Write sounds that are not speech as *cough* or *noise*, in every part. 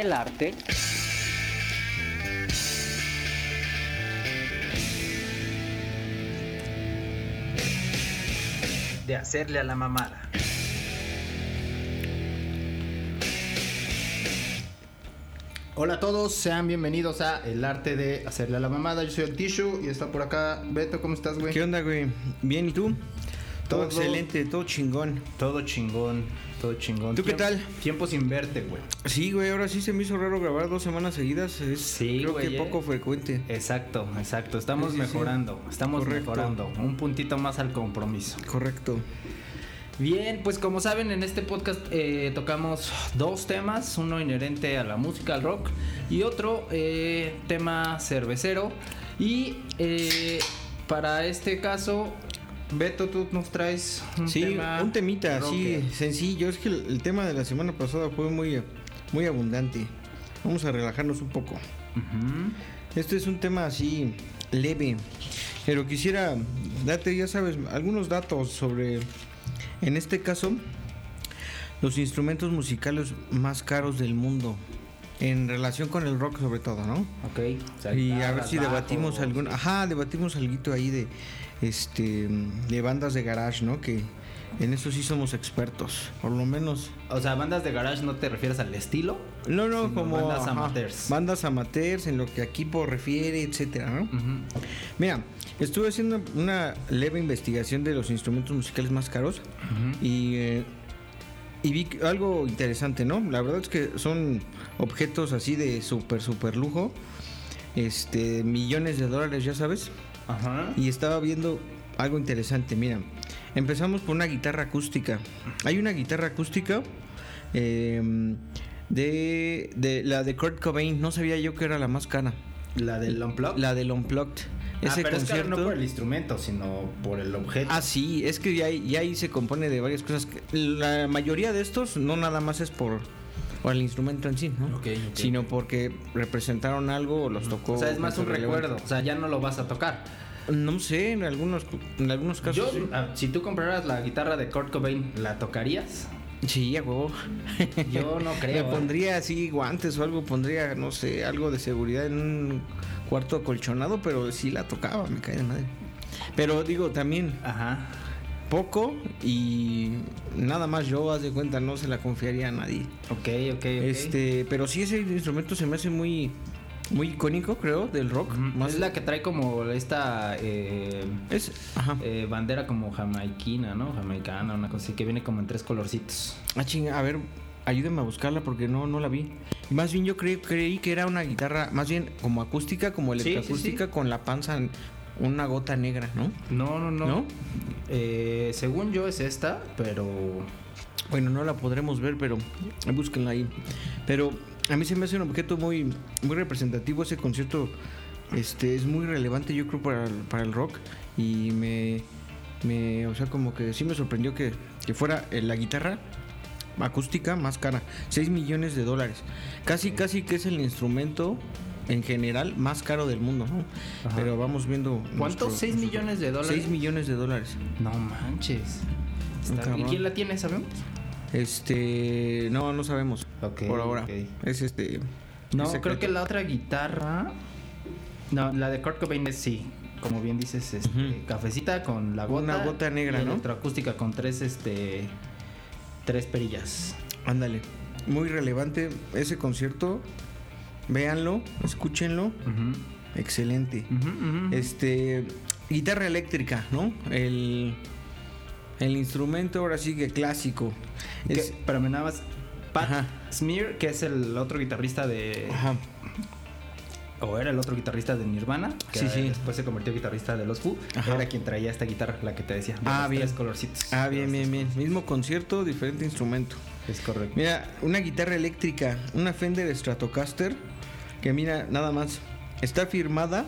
el arte de hacerle a la mamada. Hola a todos, sean bienvenidos a El Arte de Hacerle a la Mamada. Yo soy el Tishu y está por acá Beto. ¿Cómo estás, güey? ¿Qué onda, güey? Bien, ¿y tú? Todo, Todo- excelente, todo chingón. Todo chingón, todo chingón. ¿Tú qué tal? Tiempo sin verte, güey. Sí, güey, ahora sí se me hizo raro grabar dos semanas seguidas. Es Sí, creo güey, que eh. poco frecuente. Exacto, exacto. Estamos Sí, sí, sí. mejorando, estamos Correcto. mejorando. Un puntito más al compromiso. Correcto. Bien, pues como saben, en este podcast eh, tocamos dos temas, uno inherente a la música, al rock, y otro eh, tema cervecero. Y eh, para este caso, Beto, tú nos traes un Sí, tema. un temita así sencillo. Es que el, el tema de la semana pasada fue muy, muy abundante. Vamos a relajarnos un poco. Este es un tema así leve. Pero quisiera darte, ya sabes, algunos datos sobre, en este caso, los instrumentos musicales más caros del mundo. En relación con el rock sobre todo, ¿no? Ok. sea, Y a ver si debatimos algún, ajá, debatimos algo ahí de este de bandas de garage, ¿no? Que en eso sí somos expertos, por lo menos. O sea, bandas de garage no te refieres al estilo. No, no, como bandas ajá, amateurs. bandas amateurs en lo que equipo refiere, etcétera, ¿no? Mira, estuve haciendo una leve investigación de los instrumentos musicales más caros y eh, y vi algo interesante, ¿no? La verdad es que son objetos así de súper, súper lujo. Este, millones de dólares, ya sabes. Ajá. Y estaba viendo algo interesante. Mira, empezamos por una guitarra acústica. Hay una guitarra acústica eh, de, de la de Kurt Cobain. No sabía yo que era la más cara. La del Unplugged. La del Unplugged. Ah, Ese pero es que concierto. no por el instrumento, sino por el objeto. Ah, sí, es que ya, ahí- ya ahí se compone de varias cosas. La mayoría de estos no nada más es por, por el instrumento en sí, ¿no? Ok, ok. Sino porque representaron algo o los tocó. o sea, es más un relevante. recuerdo. O sea, ya no lo vas a tocar. No sé, en algunos, en algunos casos. Yo, sí. ah, si tú compraras la guitarra de Kurt Cobain, ¿la tocarías? Sí, a huevo. Yo no *laughs* creo. Me ¿eh? pondría así guantes o algo, pondría, no sé, algo de seguridad en un cuarto acolchonado, pero sí la tocaba, me cae de madre. Pero digo, también Ajá. Poco y nada más yo, haz de cuenta, no se la confiaría a nadie. Ok, ok, ok. Este, pero sí ese instrumento se me hace muy, muy icónico, creo, del rock. Más Es la que trae como esta eh, es, ajá. eh, bandera como jamaiquina, ¿no? Jamaicana, una cosa así, que viene como en tres colorcitos. Ah, chinga, a ver, ayúdeme a buscarla porque no, no la vi. Más bien yo creí, creí que era una guitarra, más bien como acústica, como Sí, electroacústica, sí, con la panza, una gota negra, ¿no? No, no, no. ¿No? Eh, según yo es esta, pero... Bueno, no la podremos ver, pero búsquenla ahí. Pero a mí se me hace un objeto muy, muy representativo. Ese concierto este, es muy relevante, yo creo, para el, para el rock. Y me, me, o sea, como que sí me sorprendió que, que fuera eh, la guitarra acústica más cara. 6 millones de dólares. Casi, casi que es el instrumento en general más caro del mundo, ¿no? Ajá. Pero vamos viendo. ¿Cuánto? nuestro- ¿6 millones de dólares? 6 millones de dólares. No manches. Está- ¿Y quién la tiene, sabemos? Este, no, no sabemos. Por ahora. Es este. No, es creo que la otra guitarra. No, la de Kurt Cobain es sí. Como bien dices, este, cafecita con la gota. Una gota negra, y ¿no? Electroacústica con tres, este. Tres perillas. Ándale. Muy relevante ese concierto. Véanlo, escúchenlo. Excelente. Este. Guitarra eléctrica, ¿no? El. El instrumento ahora sí que clásico. Que- Es, pero me nada más. Pat Ajá. Smear, que es el otro guitarrista de. ajá. O era el otro guitarrista de Nirvana. Que Sí, sí. después se convirtió en guitarrista de los Who. Ajá. Era quien traía esta guitarra, la que te decía. de Ah, los bien. Tres colorcitos. Ah, bien, bien, bien. Mismo concierto, diferente instrumento. Es correcto. Mira, una guitarra eléctrica, una Fender Stratocaster, que mira, nada más, está firmada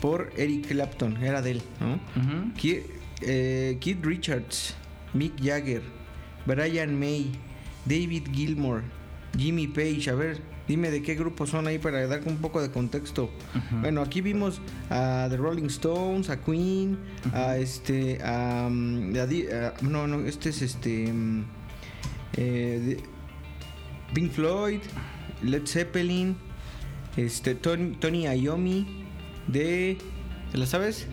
por Eric Clapton, era de él, ¿no? Ki- eh, Keith Richards, Mick Jagger, Brian May, David Gilmour, Jimmy Page, a ver, dime de qué grupo son ahí para dar un poco de contexto. Bueno, aquí vimos a The Rolling Stones, a Queen, a este, a, mm, a no, no, este es este, mm, eh, Pink Floyd, Led Zeppelin, este Tony, Tony Iommi de ¿te la sabes?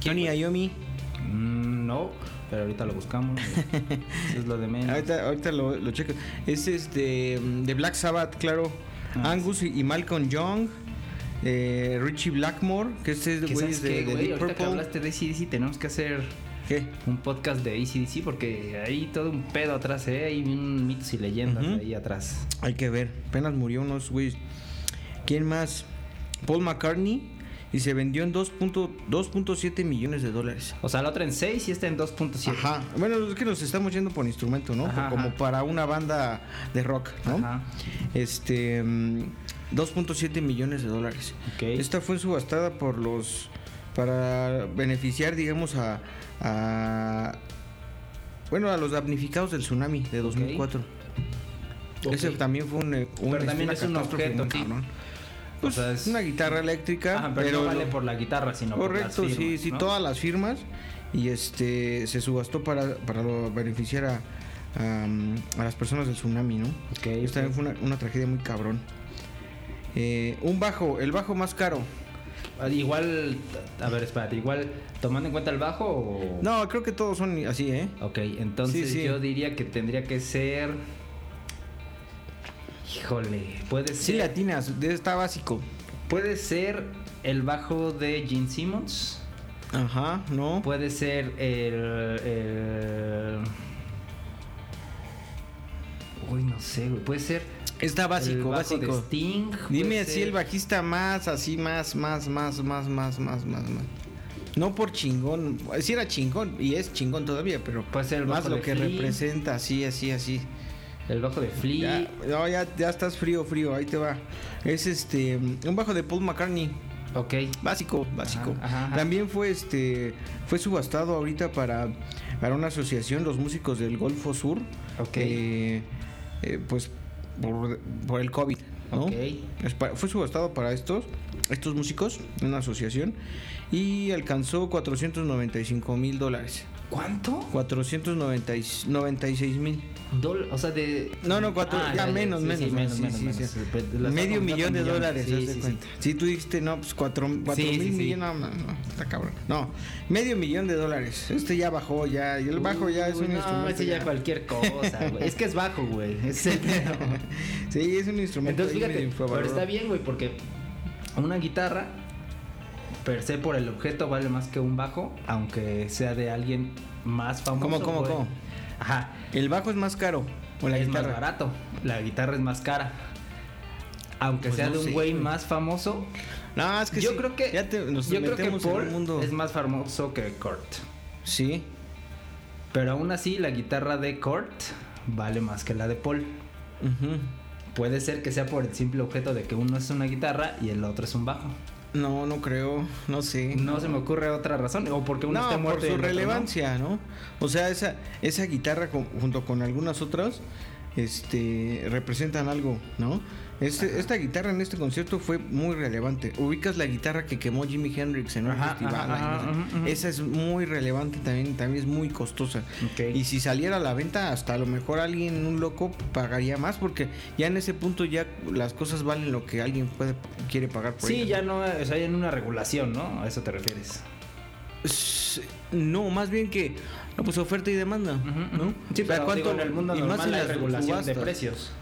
Tony Iommi. Mm, no, pero ahorita lo buscamos. *laughs* Eso es lo de menos. Ahorita, ahorita lo, lo checo. Es este de Black Sabbath, claro. Ah, Angus y, y Malcolm Young. eh, Richie Blackmore, que este es de ¿Qué güey sabes de, qué, de güey? Deep Ahorita que Purple. hablaste de ACDC tenemos que hacer ¿Qué? un podcast de ACDC porque hay todo un pedo atrás, ¿eh? Hay un mitos y leyendas ahí atrás. Hay que ver. Apenas murió unos güeyes. ¿Quién más? Paul McCartney. Y se vendió en 2.- 2.7 millones de dólares. O sea, la otra en 6 y esta en 2.7. Ajá. Bueno, es que nos estamos yendo por instrumento, ¿no? Ajá, Como ajá. para una banda de rock, ¿no? Ajá. Este. mm, 2.7 millones de dólares. Ok. Esta fue subastada por los. Para beneficiar, digamos, a. a- bueno, a los damnificados del tsunami de 2004. Ok. Ese también fue un. eh, un- Pero también una es un objeto, sí. O Pues, sea, es una guitarra eléctrica. Ajá, pero, no vale por la guitarra, sino Correcto, por las sí, firmas, sí, ¿no? todas las firmas. Y este se subastó para, para beneficiar a, a, a las personas del tsunami, ¿no? Ok, Esta también fue una, una tragedia muy cabrón. Eh, un bajo, el bajo más caro. Ah, Igual, a ver, espérate, igual tomando en cuenta el bajo o... No, creo que todos son así, ¿eh? Ok, entonces Sí, sí. yo diría que tendría que ser... Híjole, puede ser... Sí, latinas, está básico. Puede ser el bajo de Gene Simmons. Ajá, ¿no? Puede ser el, el- Uy, no sé, güey. Puede ser. Está el básico, de básico. Sting. Dime así el bajista más, así más, más, más, más, más, más, más, más. No por chingón, sí era chingón y es chingón todavía, pero Puede ser el más lo que Flea. representa, así, así, así. El bajo de Flea. Ya, no, ya, ya estás frío, frío, ahí te va. Es este, un bajo de Paul McCartney, Ok. básico, básico. Ajá. También fue este, fue subastado ahorita para, para una asociación, los músicos del Golfo Sur. Ok. eh, eh, pues por, por el COVID, ¿no? Ok. Es pa- fue subastado para estos, estos músicos, una asociación, y alcanzó 495 mil dólares. ¿Cuánto? 496 mil. O sea, de. No, no, cuatro, Ah, ya, menos, sí, menos, sí, menos, sí, menos, Medio millón de dólares, haz de cuenta. Si tú dijiste, no, pues cuatro, cuatro mil millones, no, no, no, está cabrón. No, medio millón de dólares. Este ya bajó, ya, y el bajo ya es Uy, un no, instrumento. ese ya ya. cualquier cosa, güey. Es que es bajo, güey. *laughs* Es el. Sí, es un instrumento. Entonces, fíjate, pero está bien, güey, porque una guitarra, per se por el objeto, vale más que un bajo, aunque sea de alguien más famoso. ¿Cómo, cómo, güey. cómo? Ajá. El bajo es más caro. O la es guitarra. más barato. La guitarra es más cara. Aunque Pues sea no de un sé, güey más famoso, No, es que yo sí, creo que ya te, nos yo creo que Paul mundo. es más famoso que Kurt. Sí. Pero aún así la guitarra de Kurt vale más que la de Paul. Puede ser que sea por el simple objeto de que uno es una guitarra y el otro es un bajo. No, no creo, no sé. No se me ocurre otra razón. O porque uno no, por muerto y su el otro no. relevancia, ¿no? O sea, esa, esa guitarra con- junto con algunas otras, este, representan algo, ¿no? Este- esta guitarra en este concierto fue muy relevante. Ubicas la guitarra que quemó Jimi Hendrix en un Ajá, festival. Esa es muy relevante también, también es muy costosa. Y si saliera a la venta, hasta a lo mejor alguien, un loco, pagaría más, porque ya en ese punto ya las cosas valen lo que alguien puede quiere pagar por Sí, ya no, o sea, hay una regulación, ¿no? A eso te refieres. No, más bien que no, pues oferta y demanda, ¿no? Sí, pero ¿cuánto- digo, en el mundo y más normal en las regulación de precios.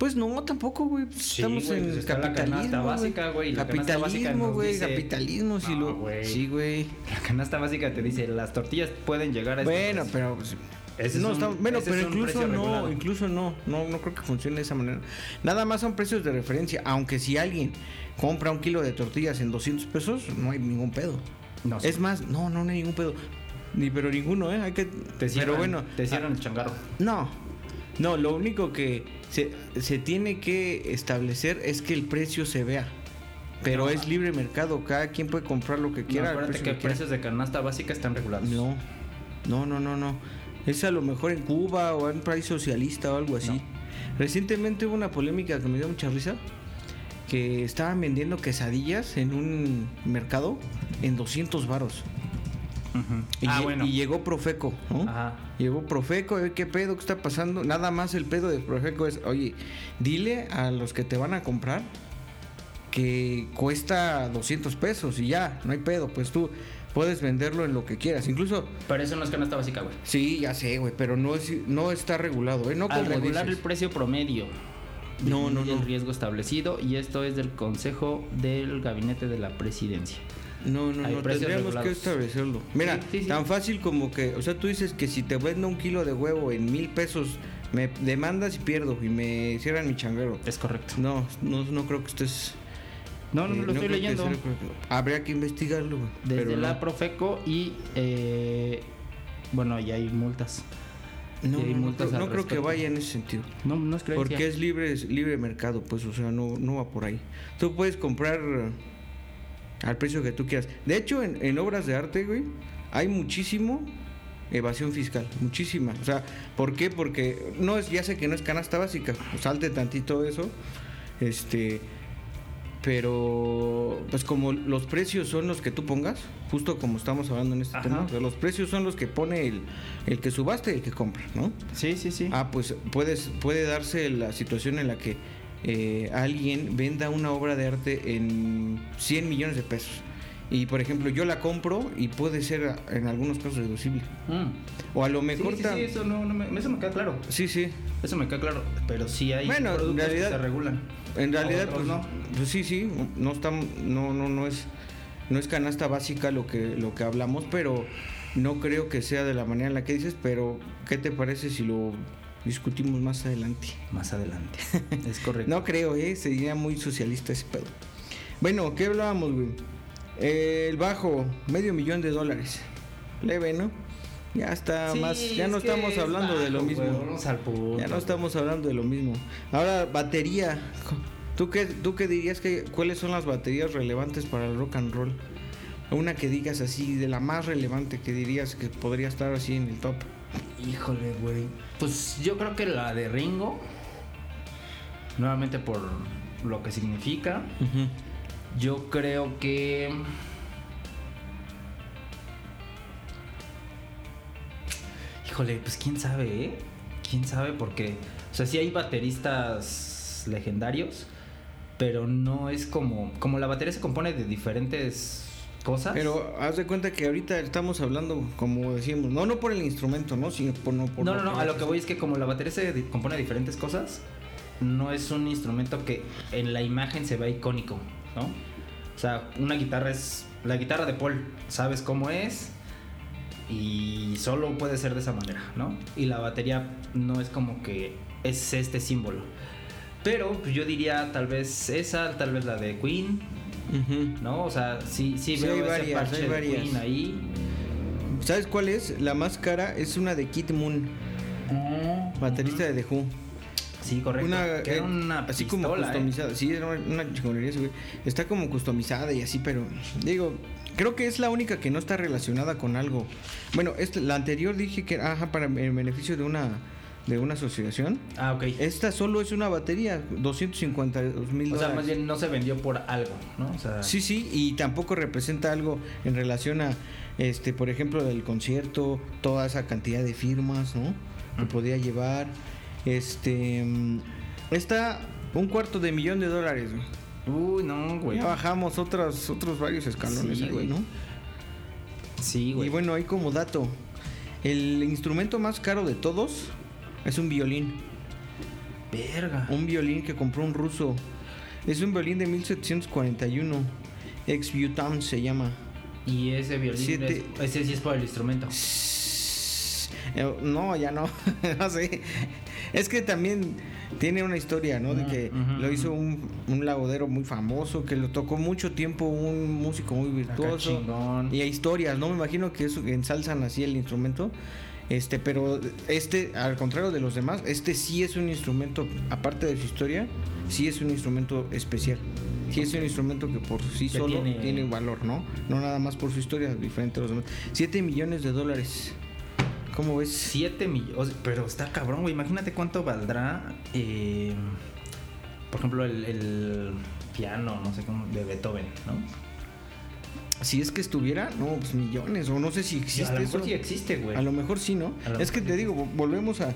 Pues no, tampoco, güey. Pues Sí, Estamos güey, en pues la capitalismo, canasta güey. básica, güey, y la básica Capitalismo, güey, dice- capitalismo, sí No, lo. güey. Sí, güey. La canasta básica te dice, las tortillas pueden llegar a Bueno, pero pues, Ese es no, un- está- bueno, ese pero es incluso no, regulado. incluso no, no, no creo que funcione de esa manera. Nada más son precios de referencia, aunque si alguien compra un kilo de tortillas en 200 pesos, no hay ningún pedo. No. Es más, no, no, no hay ningún pedo. Ni pero ninguno, ¿eh? Hay que Te cierran, pero bueno, te cierran el changarro. No, no, lo único que se, se tiene que establecer es que el precio se vea. Pero No. es libre mercado, cada quien puede comprar lo que No, quiera. al acuérdate precio que precios de canasta básica están regulados. No, no, no, no, no. Es a lo mejor en Cuba o en un país socialista o algo así. No. Recientemente hubo una polémica que me dio mucha risa. Que estaban vendiendo quesadillas en un mercado en 200 varos. Y, ah, bueno. y llegó Profeco, ¿no? Ajá. Llegó Profeco, ¿qué pedo? ¿Qué está pasando? Nada más el pedo de Profeco es, oye, dile a los que te van a comprar que cuesta 200 pesos y ya, no hay pedo, pues tú puedes venderlo en lo que quieras. Incluso, Pero eso no es canasta básica, güey. sí, ya sé, güey, pero no, es, no está regulado, ¿eh? No Al como regular el precio promedio. No, no, no. el riesgo establecido y esto es del Consejo del Gabinete de la Presidencia. No, no, no, tendríamos que establecerlo. Mira, Sí, sí, sí. tan fácil como que, o sea, tú dices que si te vendo un kilo de huevo en mil pesos, me demandas y pierdo y me cierran mi changuero. Es correcto. No, no, no creo que estés. No, no, eh, no lo estoy que leyendo. sea- Habría que investigarlo. Desde pero la no. Profeco y eh, bueno, ya hay multas. No, no, no multas creo, no creo que vaya en ese sentido. No, no es creencia. Porque es libre, es libre mercado, pues, o sea, no, no va por ahí. Tú puedes comprar eh, al precio que tú quieras. De hecho, en, en obras de arte, güey, hay muchísimo evasión fiscal, muchísima. O sea, ¿por qué? Porque no es, ya sé que no es canasta básica, salte tantito eso. Este, pero pues como los precios son los que tú pongas, justo como estamos hablando en este Ajá. tema, o sea, los precios son los que pone el, el que subaste y el que compra, ¿no? Sí, sí, sí. Ah, pues puedes, puede darse la situación en la que eh, alguien venda una obra de arte en 100 millones de pesos. Y por ejemplo, yo la compro y puede ser en algunos casos deducible. Mm. O a lo mejor sí, sí, eso, no, no me, eso me queda claro. sí, sí. Eso me queda claro. Pero sí hay Bueno, en productos realidad- que se regulan. En realidad, pues, no. pues sí, sí. No estamos, no, no, no es, no es canasta básica lo que, lo que hablamos, pero no creo que sea de la manera en la que dices. Pero, ¿qué te parece si lo discutimos más adelante? Más adelante. *laughs* es correcto. No creo, ¿eh? Sería muy socialista ese pedo. Bueno, ¿qué hablábamos, güey? Eh, el bajo, medio millón de dólares. Leve, ¿no? Ya está Sí, más. Ya es no estamos es hablando de lo mismo. güey, punto, ya no estamos hablando de lo mismo. Ahora, batería. ¿Tú qué, ¿Tú qué dirías que cuáles son las baterías relevantes para el rock and roll? Una que digas así, de la más relevante que dirías que podría estar así en el top. Híjole, güey. Pues yo creo que la de Ringo. Nuevamente por lo que significa. Yo creo que. Híjole, pues quién sabe, ¿eh? Quién sabe, porque. O sea, sí hay bateristas legendarios, pero no es como. Como la batería se compone de diferentes cosas. Pero haz de cuenta que ahorita estamos hablando, como decimos, no, no por el instrumento, ¿no? Sino por, no, por No, no, no, a lo que voy es que como la batería se compone de diferentes cosas, no es un instrumento que en la imagen se vea icónico, ¿no? O sea, una guitarra es la guitarra de Paul, sabes cómo es y solo puede ser de esa manera, ¿no? Y la batería no es como que es este símbolo. Pero pues, yo diría tal vez esa, tal vez la de Queen, ¿no? O sea, sí, sí, Sí, veo hay ese varias, parche hay de varias. Queen ahí. ¿Sabes cuál es? La más cara es una de Kid Moon, baterista de The Who. Sí, correcto. Una, que era eh, una así como ¿eh? customizada. Sí, era una, chingonería güey. Está como customizada y así, pero digo, creo que es la única que no está relacionada con algo. Bueno, este, la anterior dije que era ajá, para el beneficio de una de una asociación. Ah, ok. Esta solo es una batería, 252 mil O sea, dólares. más bien no se vendió por algo, ¿no? O sea, Sí, sí, y tampoco representa algo en relación a, este, por ejemplo, del concierto, toda esa cantidad de firmas, ¿no? Que podía llevar. Este, mm, está un cuarto de millón de dólares, güey. Uy, no, güey. Ya bajamos otros, otros varios escalones Sí, ahí, güey. ¿no? Sí, güey. Y bueno, ahí como dato, el instrumento más caro de todos es un violín. Verga. Un violín que compró un ruso. Es un violín de 1741. Ex Butam se llama. Y ese violín, Siete- es- ese sí es por el instrumento. Eh, No, ya no. *laughs* no sé. Es que también tiene una historia, ¿no? De que lo hizo un, un lagodero muy famoso, que lo tocó mucho tiempo un músico muy virtuoso. chingón. Y hay historias, ¿no? Me imagino que eso ensalzan así el instrumento. Este, pero este, al contrario de los demás, este sí es un instrumento, aparte de su historia, sí es un instrumento especial. Sí es un instrumento que por sí Que solo tiene- tiene... valor, ¿no? No nada más por su historia, diferente a los demás. 7 millones de dólares. ¿Cómo ves? 7 millones. Pero está cabrón, güey. Imagínate cuánto valdrá. eh, por ejemplo, el, el piano, no sé cómo, de Beethoven, ¿no? Si es que estuviera, no, pues millones, o no sé si existe a lo mejor eso. sí existe, güey. A lo mejor sí, ¿no? Es que te digo, vo- volvemos a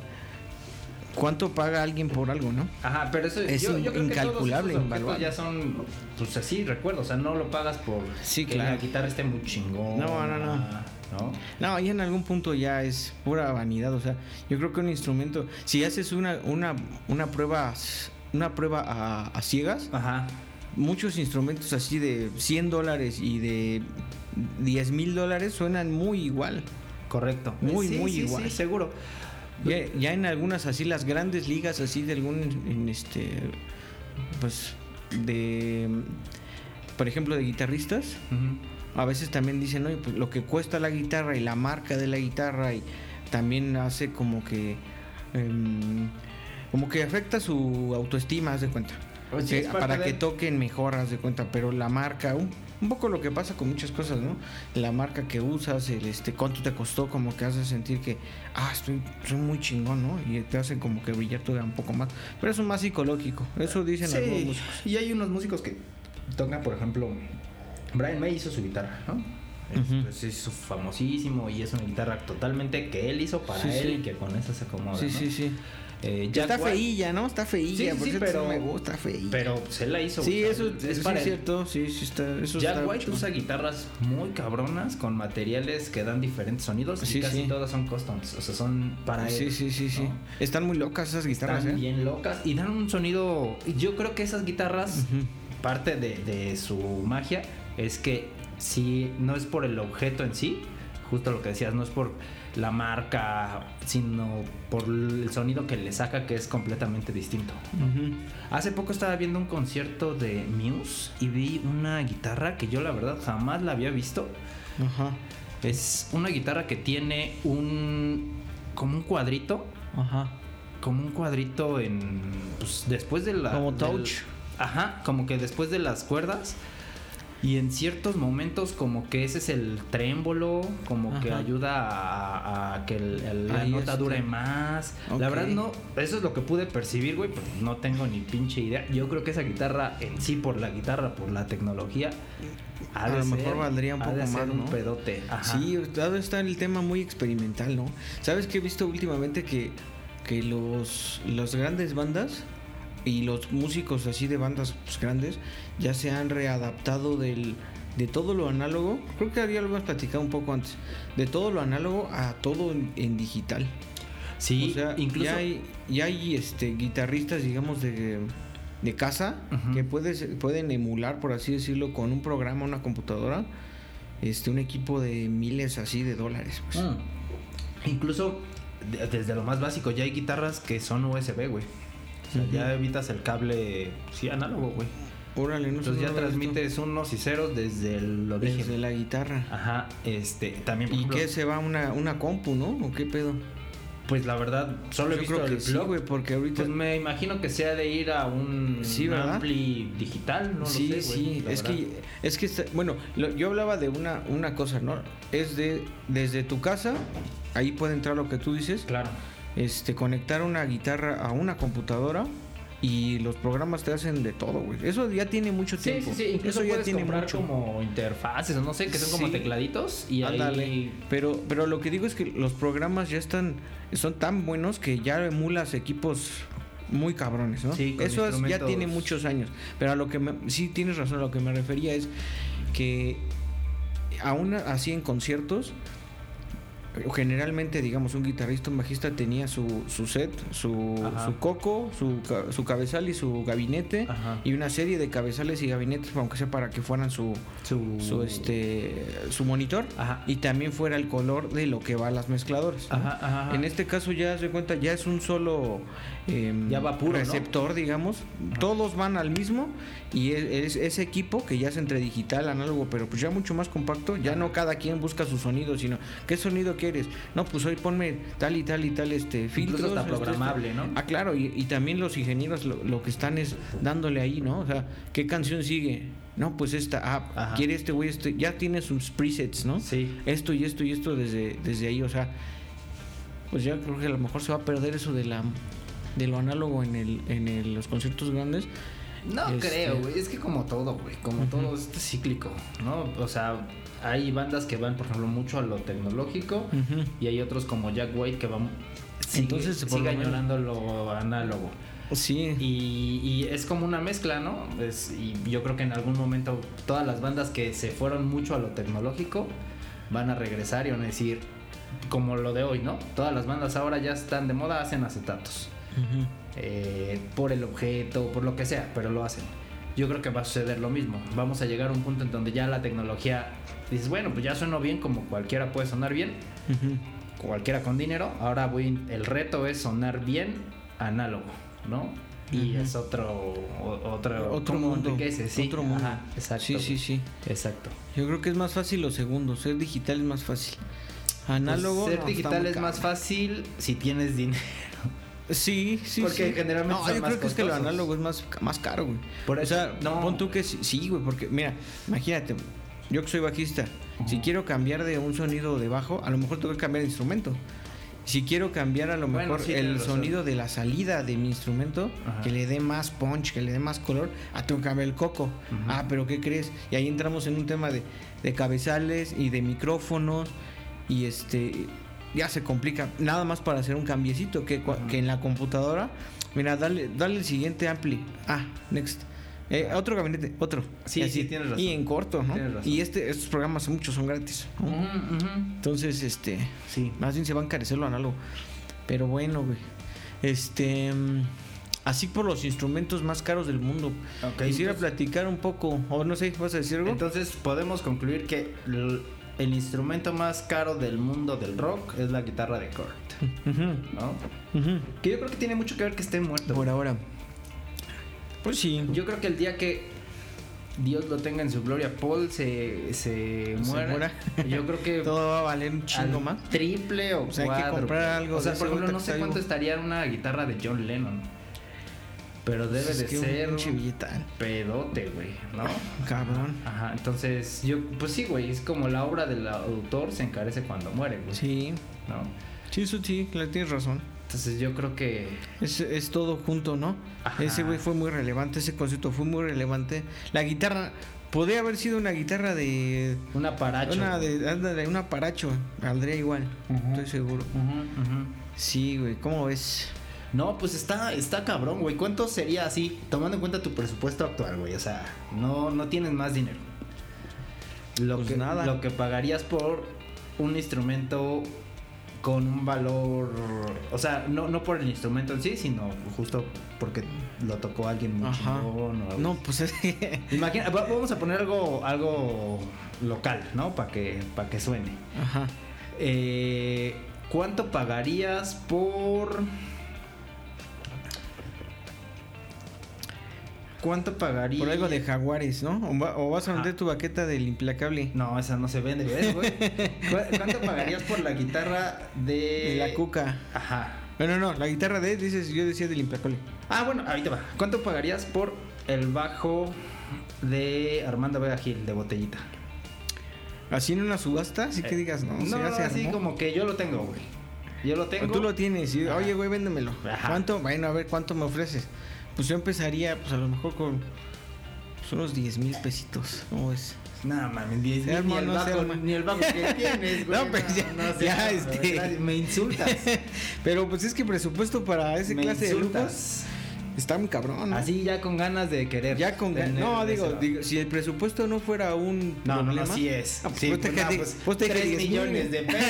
cuánto paga alguien por algo, ¿no? Ajá, pero eso Es yo, yo creo que todos incalculable, invaluable. ya son, pues así, recuerdo, o sea, no lo pagas por Sí, que claro. la guitarra esté muy chingón. No, no, no. ¿no? No, y en algún punto ya es pura vanidad, o sea, yo creo que un instrumento, si haces una, una, una prueba, una prueba a, a ciegas, Ajá. Muchos instrumentos así de 100 dólares y de 10 mil dólares suenan muy igual. Correcto. Muy, Sí, muy sí, igual. Sí, seguro. Ya, ya en algunas así, las grandes ligas así de algún, en este, pues, de, por ejemplo, de guitarristas, a veces también dicen, oye, pues lo que cuesta la guitarra y la marca de la guitarra y también hace como que, em, como que afecta su autoestima, haz de cuenta. Que para de- que toquen mejor, haz de cuenta, pero la marca, un, un poco lo que pasa con muchas cosas, ¿no? La marca que usas, el este, cuánto te costó, como que hace sentir que, ah, estoy, soy muy chingón, ¿no? Y te hace como que brillar todavía un poco más. Pero eso es más psicológico, eso dicen Sí, algunos músicos. y hay unos músicos que tocan, por ejemplo, Brian May hizo su guitarra, ¿no? Ujú. Pues es famosísimo y es una guitarra totalmente que él hizo para Sí, él sí. y que con esa se acomoda. Sí, ¿no? sí, sí. Eh, está feilla, ¿no? Está feilla, Sí, por sí, cierto, pero- me gusta, feilla. Pero pues él la hizo. sí, eso es es para él. cierto, sí, sí está, eso Jack está White mucho. usa guitarras muy cabronas con materiales que dan diferentes sonidos y casi todas son customs, o sea, son para él. Sí, sí, sí, sí. ¿no? Están muy locas esas guitarras, Están ¿eh? bien locas y dan un sonido. Yo creo que esas guitarras, parte de, de su magia es que si no es por el objeto en sí, justo lo que decías, no es por la marca, sino por el sonido que le saca que es completamente distinto. Hace poco estaba viendo un concierto de Muse y vi una guitarra que yo la verdad jamás la había visto. Ajá, Es una guitarra que tiene un como un cuadrito ajá. como un cuadrito en pues después de la Como del- touch. ajá como que después de las cuerdas y en ciertos momentos como que ese es el trémbolo como que Ajá. ayuda ayuda a, a que el- el- la Ahí nota está. dure más la verdad no eso es lo que pude percibir güey pero no tengo ni pinche idea yo creo que esa guitarra en sí por la guitarra por la tecnología A lo ser- mejor valdría un poco más, un ¿no? pedote Ajá. Sí, dado está el tema muy experimental, ¿no? ¿Sabes qué he visto últimamente? Que, que los, las grandes bandas y los músicos así de bandas pues, grandes ya se han readaptado del, de todo lo análogo. Creo que había algo platicado un poco antes. De todo lo análogo a todo en, en digital. sí o sea, incluso ya hay, ya hay este, guitarristas, digamos, de, de casa que puedes, pueden emular, por así decirlo, con un programa, una computadora, este, un equipo de miles así de dólares. pues. Mm. Incluso de- desde lo más básico, ya hay guitarras que son USB, güey. Ya evitas el cable, sí, análogo, güey. Órale, no Entonces ya no visto. transmites unos y ceros desde el origen. desde la guitarra. Ajá, este, también por ¿Y ejemplo, qué se va una, una compu, no? ¿O qué pedo? Pues la verdad, solo he visto creo el sí, plug. güey, porque ahorita Pues me imagino que sea de ir a un ampli digital, no sí, lo sé, güey, sí, es que es que está- bueno, lo- yo hablaba de una una cosa, ¿no? Es de desde tu casa, ahí puede entrar lo que tú dices, Claro. Este conectar una guitarra a una computadora y los programas te hacen de todo, güey. Eso ya tiene mucho Sí, tiempo. sí, sí, incluso Eso ya puedes tiene comprar mucho. como interfaces, no sé, que son como Sí. tecladitos y Ándale. ahí Pero, pero lo que digo es que los programas ya están, son tan buenos que ya emulas equipos muy cabrones, ¿no? Sí, con Eso es- ya tiene muchos años. Pero a lo que me- sí tienes razón, a lo que me refería es que aún así en conciertos, generalmente, digamos, un guitarrista, un bajista tenía su, su set, su, su coco, su, su cabezal y su gabinete, Ajá. y una serie de cabezales y gabinetes, aunque sea para que fueran su, su, su este su monitor Ajá. y también fuera el color de lo que va a las mezcladoras ¿no? Ajá, ajá, ajá. en este caso ya se cuenta ya es un solo em, Ya va puro, ¿no? receptor digamos todos van al mismo y es, es- ese equipo que ya es entre digital análogo pero pues ya mucho más compacto ya no cada quien busca su sonido sino qué sonido quieres no pues hoy ponme tal y tal y tal este Incluso este, este. programable, ¿no? Ah, claro, y, y también los ingenieros lo, lo que están es dándole ahí, ¿no? O sea, ¿qué canción sigue? No, pues esta, ah, Ajá. quiere este güey, este, ya tiene sus presets, ¿no? Sí. Esto y esto y esto desde, desde ahí, o sea, pues ya creo que a lo mejor se va a perder eso de la de lo análogo en el, en el- los conciertos grandes. No Este- creo, güey. Es que como todo, güey. Como todo es cíclico, ¿no? O sea, hay bandas que van, por ejemplo, mucho a lo tecnológico. Y hay otros como Jack White que van. Sigue, Entonces, sigue añorando lo análogo. Sí. Y, y es como una mezcla, ¿no? Es- y yo creo que en algún momento todas las bandas que se fueron mucho a lo tecnológico van a regresar y van a decir, como lo de hoy, ¿no? Todas las bandas ahora ya están de moda, hacen acetatos. Eh, por el objeto, por lo que sea, pero lo hacen. Yo creo que va a suceder lo mismo. Vamos a llegar a un punto en donde ya la tecnología dices, bueno, pues ya sueno bien como cualquiera puede sonar bien, cualquiera con dinero. Ahora voy, el reto es sonar bien análogo, ¿no? Y es otro, otro, Otro ¿cómo mundo. Sí, Otro mundo. Ajá, exacto. Sí, sí, sí. Exacto. Yo creo que es más fácil lo segundo. Ser digital es más fácil. Análogo. Pues ser no, digital es más fácil si tienes dinero. Sí, sí, Porque sí. generalmente No, son yo más creo que es que lo análogo es más, más caro, güey. Por o eso, sea, no. pon tú que sí, sí, güey, porque mira, imagínate, yo que soy bajista, si quiero cambiar de un sonido de bajo, a lo mejor tengo que cambiar de instrumento. Si quiero cambiar a lo Bueno, mejor sí, el razón. sonido de la salida de mi instrumento, Ajá. que le dé más punch, que le dé más color, ah, tengo que cambiar el coco. Ah, pero ¿qué crees? Y ahí entramos en un tema de, de cabezales y de micrófonos y este ya se complica. Nada más para hacer un cambiecito que, que en la computadora, mira, dale, dale el siguiente ampli. Ah, next. Eh, otro gabinete, otro. Sí, así. sí, tienes razón. Y en corto, ¿no? Razón. Y este, estos programas muchos son gratis. Entonces, este, Sí. más bien se va a encarecer lo análogo. Pero bueno, güey. Este, mm, así por los instrumentos más caros del mundo. Quisiera entonces- platicar un poco, o no sé, ¿vas a decir algo? Entonces podemos concluir que el, instrumento más caro del mundo del rock es la guitarra de Kurt, ¿no? Que yo creo que tiene mucho que ver que esté muerto. Por ahora. Pues sí. Yo creo que el día que Dios lo tenga en su gloria, Paul se, se Se muera. Yo creo que *laughs* todo va a valer un chingo más. triple o O sea, hay que comprar algo O sea, por ejemplo, no sé cuánto estaría una guitarra de John Lennon. Pero debe Es de ser un pedote, güey, ¿no? Cabrón. Ajá, entonces yo, pues sí, güey, es como la obra del autor se encarece cuando muere, güey. Sí. ¿No? Sí, eso sí, tienes razón. Entonces yo creo que Es, es todo junto, ¿no? Ajá. Ese güey fue muy relevante, ese concierto fue muy relevante. La guitarra, podría haber sido una guitarra de. un aparacho. Una de, ándale, un aparacho, valdría igual, estoy seguro. Ujú, ujú. Sí, güey, ¿cómo ves? No, pues está, está cabrón, güey. ¿Cuánto sería así, tomando en cuenta tu presupuesto actual, güey? O sea, no, no tienes más dinero. Lo Pues que, nada. Lo que pagarías por un instrumento con un valor, o sea, no, no por el instrumento en sí, sino justo porque lo tocó alguien muy Ajá. chingón o algo No, pues es que. *laughs* Imagina, va- vamos a poner algo, algo local, ¿no? Para que, para que suene. Ajá. Eh, ¿Cuánto pagarías por... ¿Cuánto pagarías? Por algo de jaguares, ¿no? O, va- o vas a vender tu baqueta del implacable. No, esa no se vende, ¿ves, güey? *laughs* ¿Cu- ¿Cuánto pagarías por la guitarra de... De la cuca. Ajá. Bueno, no, la guitarra de, dices, yo decía del implacable. Ah, bueno, ahorita va. ¿Cuánto pagarías por el bajo de Armando Vega Gil, de botellita? Así en una subasta, así que Eh, digas, no, No, así como que yo lo tengo, güey. Yo lo tengo. Tú lo tienes y, oye, güey, véndemelo. Ajá. ¿Cuánto? Bueno, a ver, ¿cuánto me ofreces? Pues yo empezaría, pues a lo mejor con pues, unos 10 mil pesitos. ¿Cómo ves? No, mames, 10 Se mil, ni el no bajo, ni el bajo que *laughs* tienes, güey. No, pues ya- ya, seas, este- ¿verdad? Me insultas. *laughs* Pero pues es que presupuesto para ese me clase de lujos insultas. Está muy cabrón, ¿no? Así ya con ganas de querer. Ya con gan- tener No, digo, digo, si el presupuesto no fuera un No, no, no, problema, sí es. Ah, pues, sí, pues te pues, no, pues, te dije 3 10 mil, millones de pesos.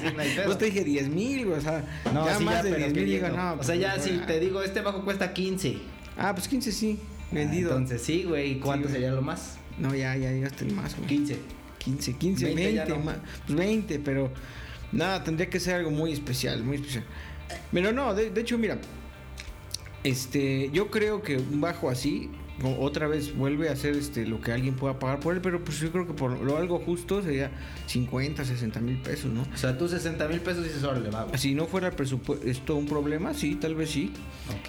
sí, no. Pues te dije 10 mil, güey, o sea, No, ya sí, más de pero 10 mil digo, no. O sea, ya pues, si ah. te digo, este bajo cuesta 15. Ah, pues 15 sí, vendido. Entonces sí, güey. ¿y ¿Cuánto sería lo más? No, ya, ya llegaste el más, güey. 15. 15, 15, 20 20, ya no. ma- pues 20, pero nada, tendría que ser algo muy especial, muy especial. Pero no, de, de hecho, mira, este, yo creo que un bajo así, otra vez vuelve a ser este lo que alguien pueda pagar por él, pero pues yo creo que por lo algo justo sería 50, 60 mil pesos, ¿no? O sea, tú 60 mil pesos dices, órale, va. Si no fuera el presupuesto un problema, sí, tal vez sí.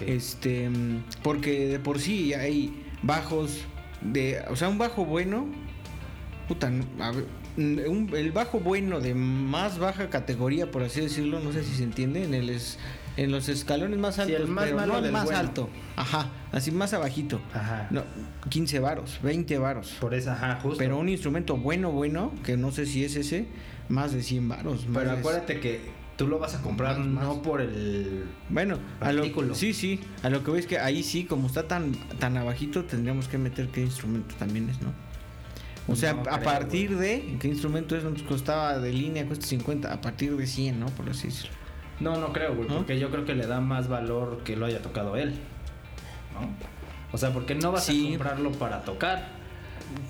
Este, porque de por sí hay bajos de, o sea, un bajo bueno, puta, no- a ver, un- el bajo bueno de más baja categoría, por así decirlo, no sé si se entiende, en el es- en los escalones más Sí, altos, el más pero malo no el más bueno. alto. Ajá, así más abajito. Ajá. No, 15 varos, 20 varos. Por eso, ajá, justo. Pero un instrumento bueno, bueno, que no sé si es ese, más de 100 varos. Pero acuérdate que tú lo vas a comprar Más, más. no por el. Bueno, a lo, Artículo. sí, sí, a lo que es que ahí sí, como está tan, tan abajito, tendríamos que meter qué instrumento también es, ¿no? O sea, No a creo, partir de, ¿qué instrumento es? Nos costaba de línea, cuesta 50, a partir de 100, ¿no? Por así decirlo. No, no creo, güey, ¿No? porque yo creo que le da más valor que lo haya tocado él. ¿No? O sea, porque no vas Sí. a comprarlo para tocar.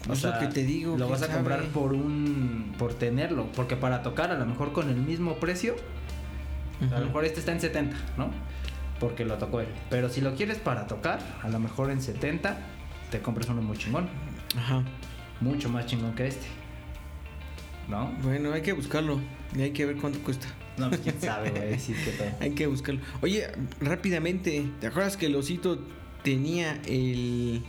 O Es lo sea, que te digo, Lo ¿quién vas a comprar por un. por tenerlo. Porque para tocar, a lo mejor con el mismo precio, a lo mejor este está en 70, ¿no? Porque lo tocó él. Pero si lo quieres para tocar, a lo mejor en 70, te compras uno muy chingón. Ajá. Mucho más chingón que este. ¿No? Bueno, hay que buscarlo y hay que ver cuánto cuesta. No, pues, quién sabe, güey. Sí. Hay que buscarlo. Oye, rápidamente, ¿te acuerdas que el osito tenía el.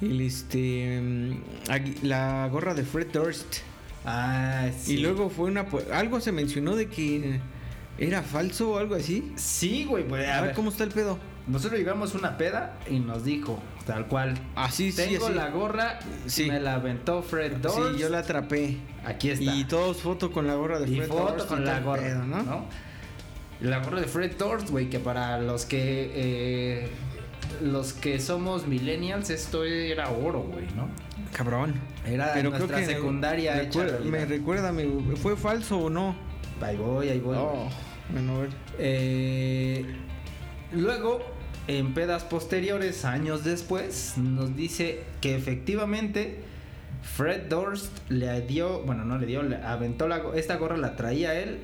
el este. mm, la gorra de Fred Durst? Ah, sí. Y luego fue una. Algo se mencionó de que era falso o algo así. Sí, güey, pues A, a ver, ver, cómo está el pedo. Nosotros llegamos a una peda y nos dijo, tal cual. Así, sí, Tengo así. la gorra, Sí. me la aventó Fred Durst. Sí, yo la atrapé. Aquí está. Y todos foto con la gorra de Y Fred foto Durst y con la gorra, pedo, ¿no? ¿no? La gorra de Fred Durst, güey, que para los que eh, los que somos millennials esto era oro, güey, ¿no? Cabrón. Era nuestra secundaria hecha recuer- me realidad. recuérdame, ¿fue falso o no? Ahí voy, ahí voy. Oh, ver. Eh, luego, en pedas posteriores, años después, nos dice que efectivamente Fred Durst le dio, bueno, no le dio, le aventó la, esta gorra la traía él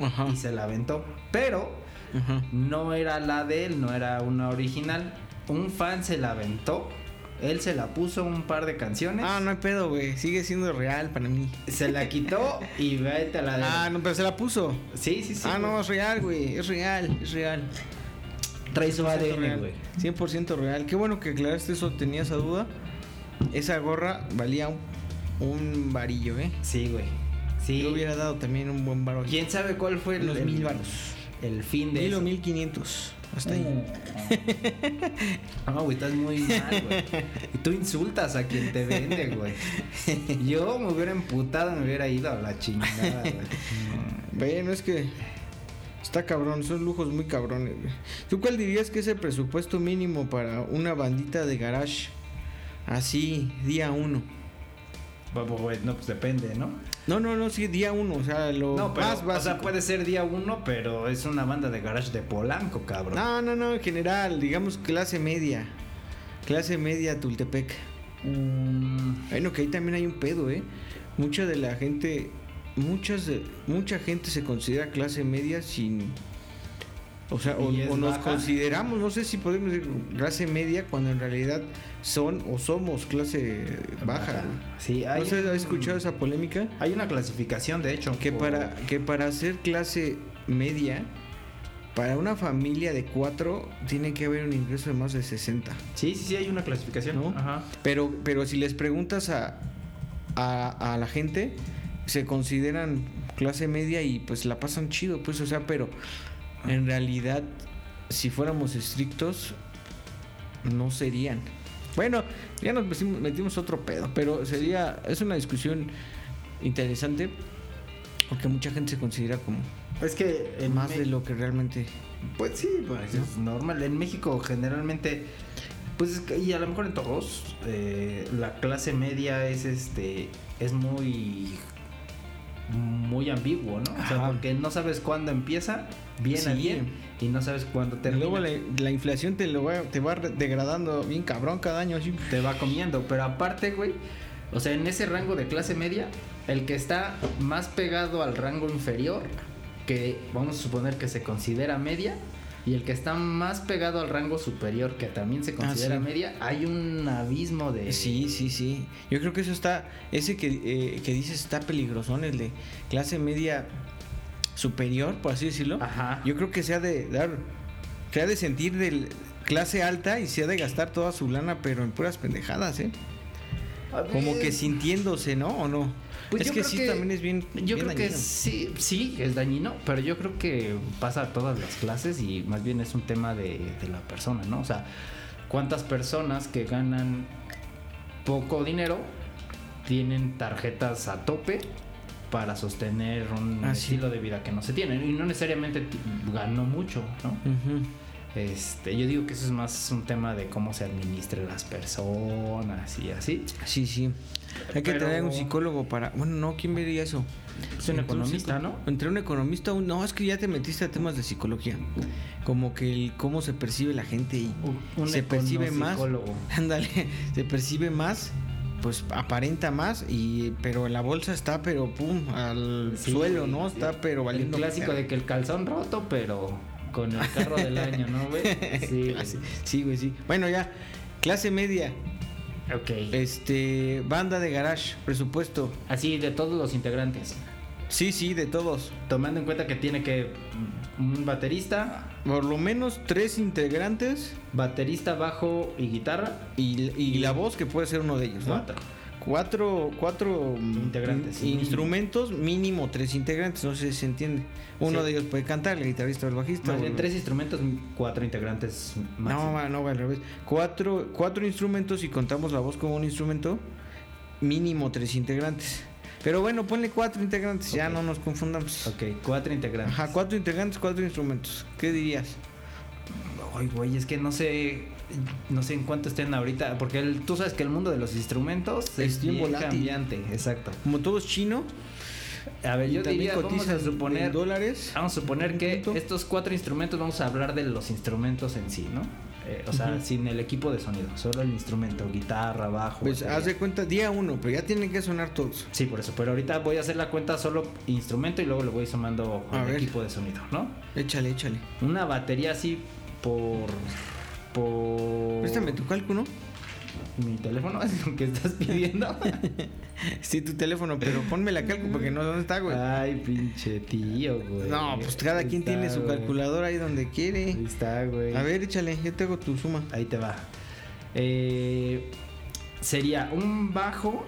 Ajá. y se la aventó, pero Ajá. no era la de él, no era una original. Un fan se la aventó, él se la puso un par de canciones, Ah, no hay pedo, güey. Sigue siendo real para mí. se la quitó *laughs* y vete a la de Ah, no, pero se la puso. Sí, sí, sí. ah, no, es real, güey. Es real, es real. Trae su 100% ADN, real. güey. 100% real. Qué bueno que aclaraste eso, tenía esa duda. Esa gorra valía un, un varillo, ¿eh? Sí, güey. Sí. Yo hubiera dado también un buen varo. ¿Quién sabe cuál fue el- mil varos. el fin de Mil o mil quinientos. Hasta ahí. *laughs* No, güey, estás muy mal, güey. *laughs* Y tú insultas a quien te vende, güey. Yo me hubiera emputado, me hubiera ido a la chingada, güey. Bueno, es que está cabrón, son lujos muy cabrones. güey. ¿Tú cuál dirías que es el presupuesto mínimo para una bandita de garage? Así, día uno. Bueno, güey, no, pues depende, ¿no? No, no, no, sí, día uno, o sea, lo No, pero, más o básico. sea, puede ser día uno, pero es una banda de garage de Polanco, cabrón. No, no, no, en general, digamos clase media. Clase media Tultepec. Mm, Bueno, que ahí también hay un pedo, ¿eh? Mucha de la gente, muchas de- mucha gente se considera clase media sin... O sea, o, ¿Y es o nos baja? consideramos, no sé si podemos decir clase media cuando en realidad son o somos clase baja. güey. Sí, hay, ¿No se ha un- escuchado esa polémica? hay una clasificación, de hecho. Que por- para, que para ser clase media, para una familia de cuatro, tiene que haber un ingreso de más de 60. Sí, sí, sí, hay una clasificación. ¿no? Ajá. Pero, pero si les preguntas a, a, a la gente, se consideran clase media y pues la pasan chido, pues, o sea, pero en realidad, si fuéramos estrictos, no serían. Bueno, ya nos metimos, metimos otro pedo, pero sería, es una discusión interesante, porque mucha gente se considera como Es que en más Me- de lo que realmente... Pues sí, pues es normal. En México generalmente, pues es que- y a lo mejor en todos, eh, la clase media es este, es muy, muy ambiguo, ¿no? O sea, porque no sabes cuándo empieza bien a bien y no sabes cuándo Y termina. luego la, la inflación te, lo va, te va degradando bien cabrón cada año, así. te va comiendo. Pero aparte, güey, o sea, en ese rango de clase media, el que está más pegado al rango inferior, que vamos a suponer que se considera media, y el que está más pegado al rango superior, que también se considera sí. media, hay un abismo de... Sí, sí, sí. Yo creo que eso está, ese que, eh, que dices está peligrosón, el de clase media superior, por así decirlo. Ajá. Yo creo que se ha de dar, se ha de sentir de clase alta y se ha de gastar toda su lana, pero en puras pendejadas, ¿eh? Como que sintiéndose, ¿no? ¿O no? Pues es yo que creo sí que- también es bien. Yo bien creo que sí, sí, es dañino, pero yo creo que pasa a todas las clases y más bien es un tema de, de la persona, ¿no? O sea, ¿cuántas personas que ganan poco dinero tienen tarjetas a tope para sostener un Ah, sí. estilo de vida que no se tiene? Y no necesariamente ganó mucho, ¿no? Este, yo digo que eso es más un tema de cómo se administren las personas y así. Sí, sí. Hay que Pero- traer un psicólogo para. Bueno, no, ¿quién vería eso? Es un Entre economista, ¿no? Entre un economista, un. No, es que ya te metiste a temas de psicología. Como que el cómo se percibe la gente y Un- se percibe más. Ándale, *laughs* se percibe más, pues aparenta más, y pero la bolsa está, pero pum, al Sí, suelo, ¿no? sí. Está, pero El valiendo. clásico de que el calzón roto, pero con el carro del año, ¿no, güey? *laughs* Sí, güey. Clase- Sí, güey, sí. Bueno, ya. Clase media, Ok. este, banda de garage, presupuesto. Así de todos los integrantes. Sí, sí, de todos. Tomando en cuenta que tiene que un baterista, Por lo menos tres integrantes baterista, bajo y guitarra. y, y la voz que puede ser uno de ellos, ¿no? Cuatro. Cuatro, Integrantes, in- instrumentos, mínimo tres integrantes, no sé si se entiende. Uno Sí. de ellos puede cantar, el guitarrista o el bajista. Más o bien el- tres instrumentos, cuatro integrantes No, máximo. no, va al revés. Cuatro, cuatro instrumentos y contamos la voz como un instrumento, mínimo tres integrantes. Pero bueno, ponle cuatro integrantes, ya no nos confundamos. Ok, cuatro integrantes. Ajá, cuatro integrantes, cuatro instrumentos. ¿Qué dirías? Ay, güey, es que no sé. No sé en cuánto estén ahorita. Porque el- tú sabes que el mundo de los instrumentos Es es bien volátil. cambiante. Exacto. Como todo es chino, A ver, yo diría, vamos a suponer. dólares. Vamos a suponer que estos cuatro instrumentos, vamos a hablar de los instrumentos en sí, ¿no? Eh, o sea, sin el equipo de sonido, solo el instrumento, guitarra, bajo. Pues batería. haz de cuenta, día uno, pero ya tienen que sonar todos. Sí, por eso, pero ahorita voy a hacer la cuenta solo instrumento y luego le voy sumando A al equipo de sonido, ¿no? Échale, échale. Una batería así por. Por. Préstame tu cálculo. Mi teléfono *laughs* es lo que estás pidiendo. *laughs* Sí, tu teléfono, pero ponme la cálculo porque no, ¿dónde está, güey? Ay, pinche tío, güey. No, pues cada Ahí quien está, tiene su güey. calculadora ahí donde quiere. Ahí está, güey. A ver, échale, yo te hago tu suma. Ahí te va. Eh, sería un bajo.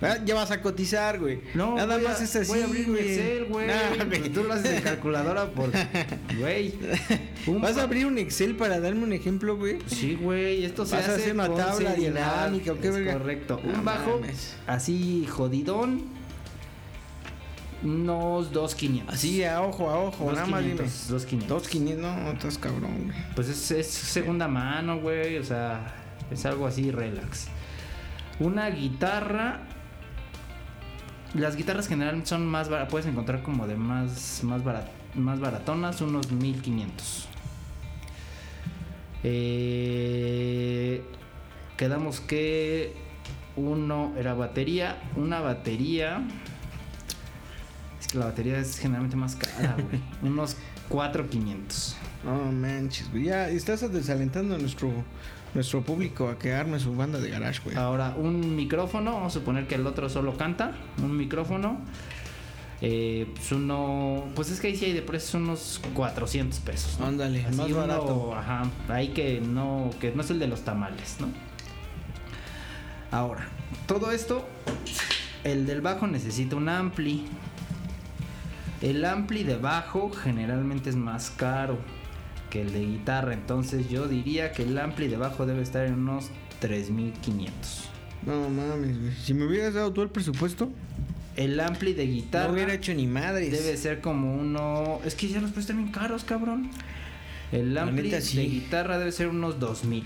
Ah, ya vas a cotizar, güey. No, Nada a- más es así. Voy a abrir güey. Excel, güey. Nah, Tú lo haces en calculadora por. *laughs* Güey. ¿Vas a abrir un Excel para darme un ejemplo, güey? Sí, güey. Esto se ¿Vas a hace hacer una tabla dinámica o qué verga? Correcto. Un bajo mames. así jodidón. Unos 2.500. Así, a ojo, a ojo, nada más dime. 2.500. 2.500, no, no estás cabrón, güey. Pues es, es segunda mano, güey. O sea, es algo así relax. Una guitarra. Las guitarras generalmente son más baratas. Puedes encontrar como de más, más, barat- más baratonas, unos 1500. Eh, quedamos que uno era batería. Una batería. Es que la batería es generalmente más cara, güey. *laughs* unos 4500. No manches, güey. Ya estás desalentando a nuestro, nuestro público a que arme su banda de garage, güey. Ahora, un micrófono, vamos a suponer que el otro solo canta, un micrófono. Eh, pues uno, pues es que ahí sí hay de precios unos 400 pesos. ¿no? Ándale, Así más uno, barato. Ajá, ahí que no, que no es el de los tamales, ¿no? Ahora, todo esto, el del bajo necesita un ampli. El ampli de bajo generalmente es más caro que el de guitarra, entonces yo diría que el ampli de bajo debe estar en unos 3500. No mames, güey. Si me hubieras dado tú el presupuesto, El ampli de guitarra no hubiera hecho ni madres. debe ser como uno. Es que ya los prestan bien caros, cabrón. El ampli neta, sí. de guitarra debe ser unos 2000.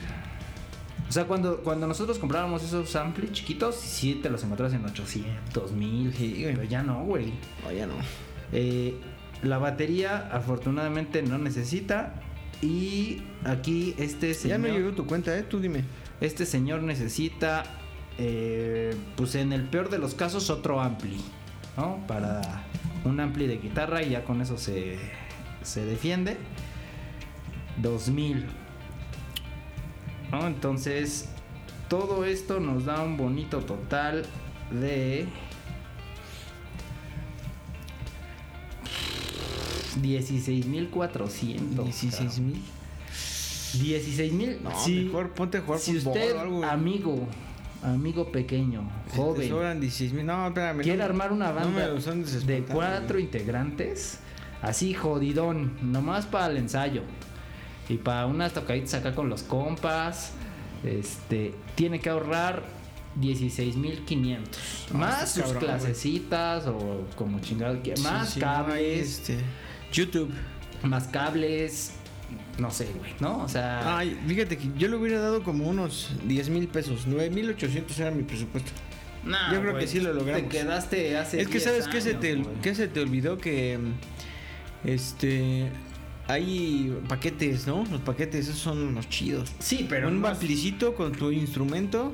O sea, cuando, cuando nosotros comprábamos esos ampli chiquitos, sí te los encontrabas en 800, 1000. Sí, pero ya no, güey. No, ya no. Eh, la batería, afortunadamente, no necesita. Y aquí este Ya señor. no llegó tu cuenta, ¿eh? Tú dime. Este señor necesita, eh, pues en el peor de los casos, otro ampli, ¿no? Para un ampli de guitarra y ya con eso se, se defiende. 2000. ¿No? Entonces, todo esto nos da un bonito total de 16.400. 16 mil. 16 mil. No, mejor ponte a jugar si fútbol usted, o algo. güey. amigo, amigo pequeño, joven, sobran 16 mil. No, espérame. quiere no, armar una no banda de cuatro integrantes, así jodidón, nomás para el ensayo y para unas tocaditas acá con los compas, este, tiene que ahorrar 16.500 Ah, más sus cabrón, clasecitas o como chingado que Sí, más sí, no, cables, este, YouTube. más cables, no sé, güey, ¿no? O sea, Ay, fíjate que yo le hubiera dado como unos 10 mil pesos. 9 mil 800 era mi presupuesto. nah, yo creo que sí lo logramos. Te quedaste hace Es que 10 sabes qué se, te, se te olvidó que mm, este hay paquetes, ¿no? Los paquetes esos son los chidos. Sí, pero un no- amplicito con tu instrumento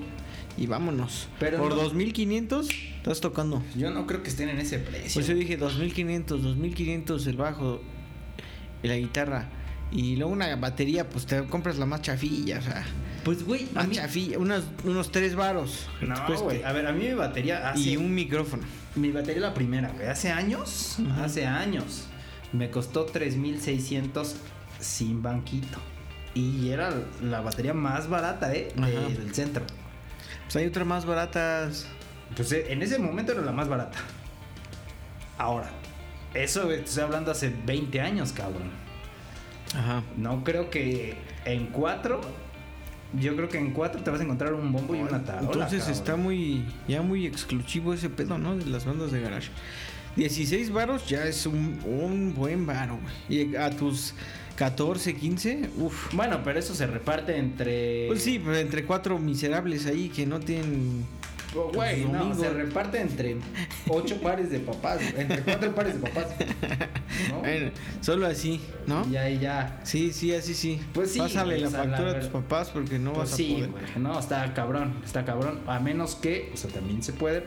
y vámonos. Pero Por no- 2500 estás tocando. Yo no creo que estén en ese precio. Pues yo dije 2500, 2500 el bajo y la guitarra y luego una batería, pues te compras la más chafilla, o sea, Pues, güey, a más mí... chafilla, unas, unos tres varos. No, cueste. güey. A ver, a mí mi batería hace... Y un micrófono. Mi batería la primera, güey. Hace años, hace años. Me costó 3600 sin banquito. Y era la batería más barata, ¿eh? de- del centro. Pues hay otras más baratas. Pues en ese momento era la más barata. Ahora, eso estoy hablando hace 20 años, cabrón. Ajá. No creo que en cuatro. Yo creo que en cuatro te vas a encontrar un bombo y una tarola. Entonces cabrón. está muy, ya muy exclusivo ese pedo, ¿no? De las bandas de garage. 16 varos ya es un, un buen varo, güey. Y a tus 14, 15, uff. Bueno, pero eso se reparte entre. Pues sí, pero entre cuatro miserables ahí que no tienen... Oh, Güey, Pues, no, se reparte entre ocho pares de papás, entre cuatro pares de papás. ¿No? *laughs* Bueno, solo así, ¿no? Y ahí ya. Sí, sí, así sí. Pues sí, Pásale la factura la a tus papás porque no pues vas sí, a poder. güey. No, está cabrón, está cabrón. A menos que, o sea, también se puede,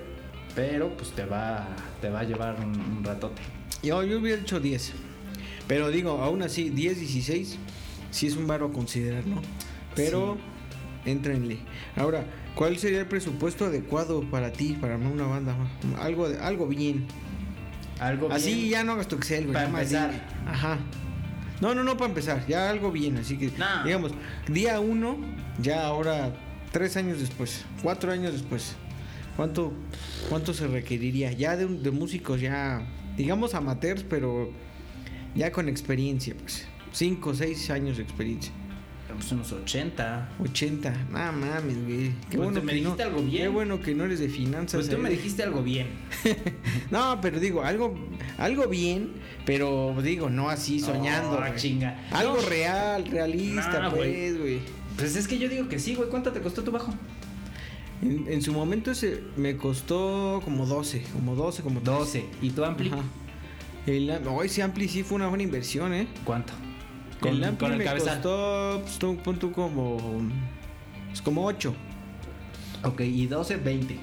pero pues te va, te va a llevar un, un ratote. Yo, yo hubiera hecho 10. Pero digo, aún así, 10, 16, sí es un varo a considerar, ¿no? Pero, entrenle. Ahora, ¿cuál sería el presupuesto adecuado para ti, para una banda? Algo, de- algo bien. Algo Así bien. ya no hagas tu Excel, güey. Para empezar. Ajá. No, no, no, para empezar. Ya algo bien. Así que, digamos, día uno, ya ahora, tres años después, cuatro años después. ¿Cuánto, cuánto se requeriría? Ya de, de músicos, ya, digamos amateurs, pero ya con experiencia, pues. Cinco, seis años de experiencia. Pues unos 80. 80. Nada mames, güey. Qué Pues bueno me que dijiste no, algo bien. Qué bueno que no eres de finanzas. Pues tú me eh. dijiste algo bien. *laughs* No, pero digo, algo, algo bien, pero digo, no así soñando. Oh, güey. chinga. Algo No. real, realista, pues, güey. Pues es que yo digo que sí, güey. ¿Cuánto te costó tu bajo? En, en su momento ese me costó como 12, como 12, como 13. 12. ¿Y tu ampli? Ajá. El, oh, ese ampli sí fue una buena inversión, ¿eh? ¿Cuánto? el ampli con el me cabezal. costó, pues, tú- pon tú como, pues, como 8. Ok, y 12, 20.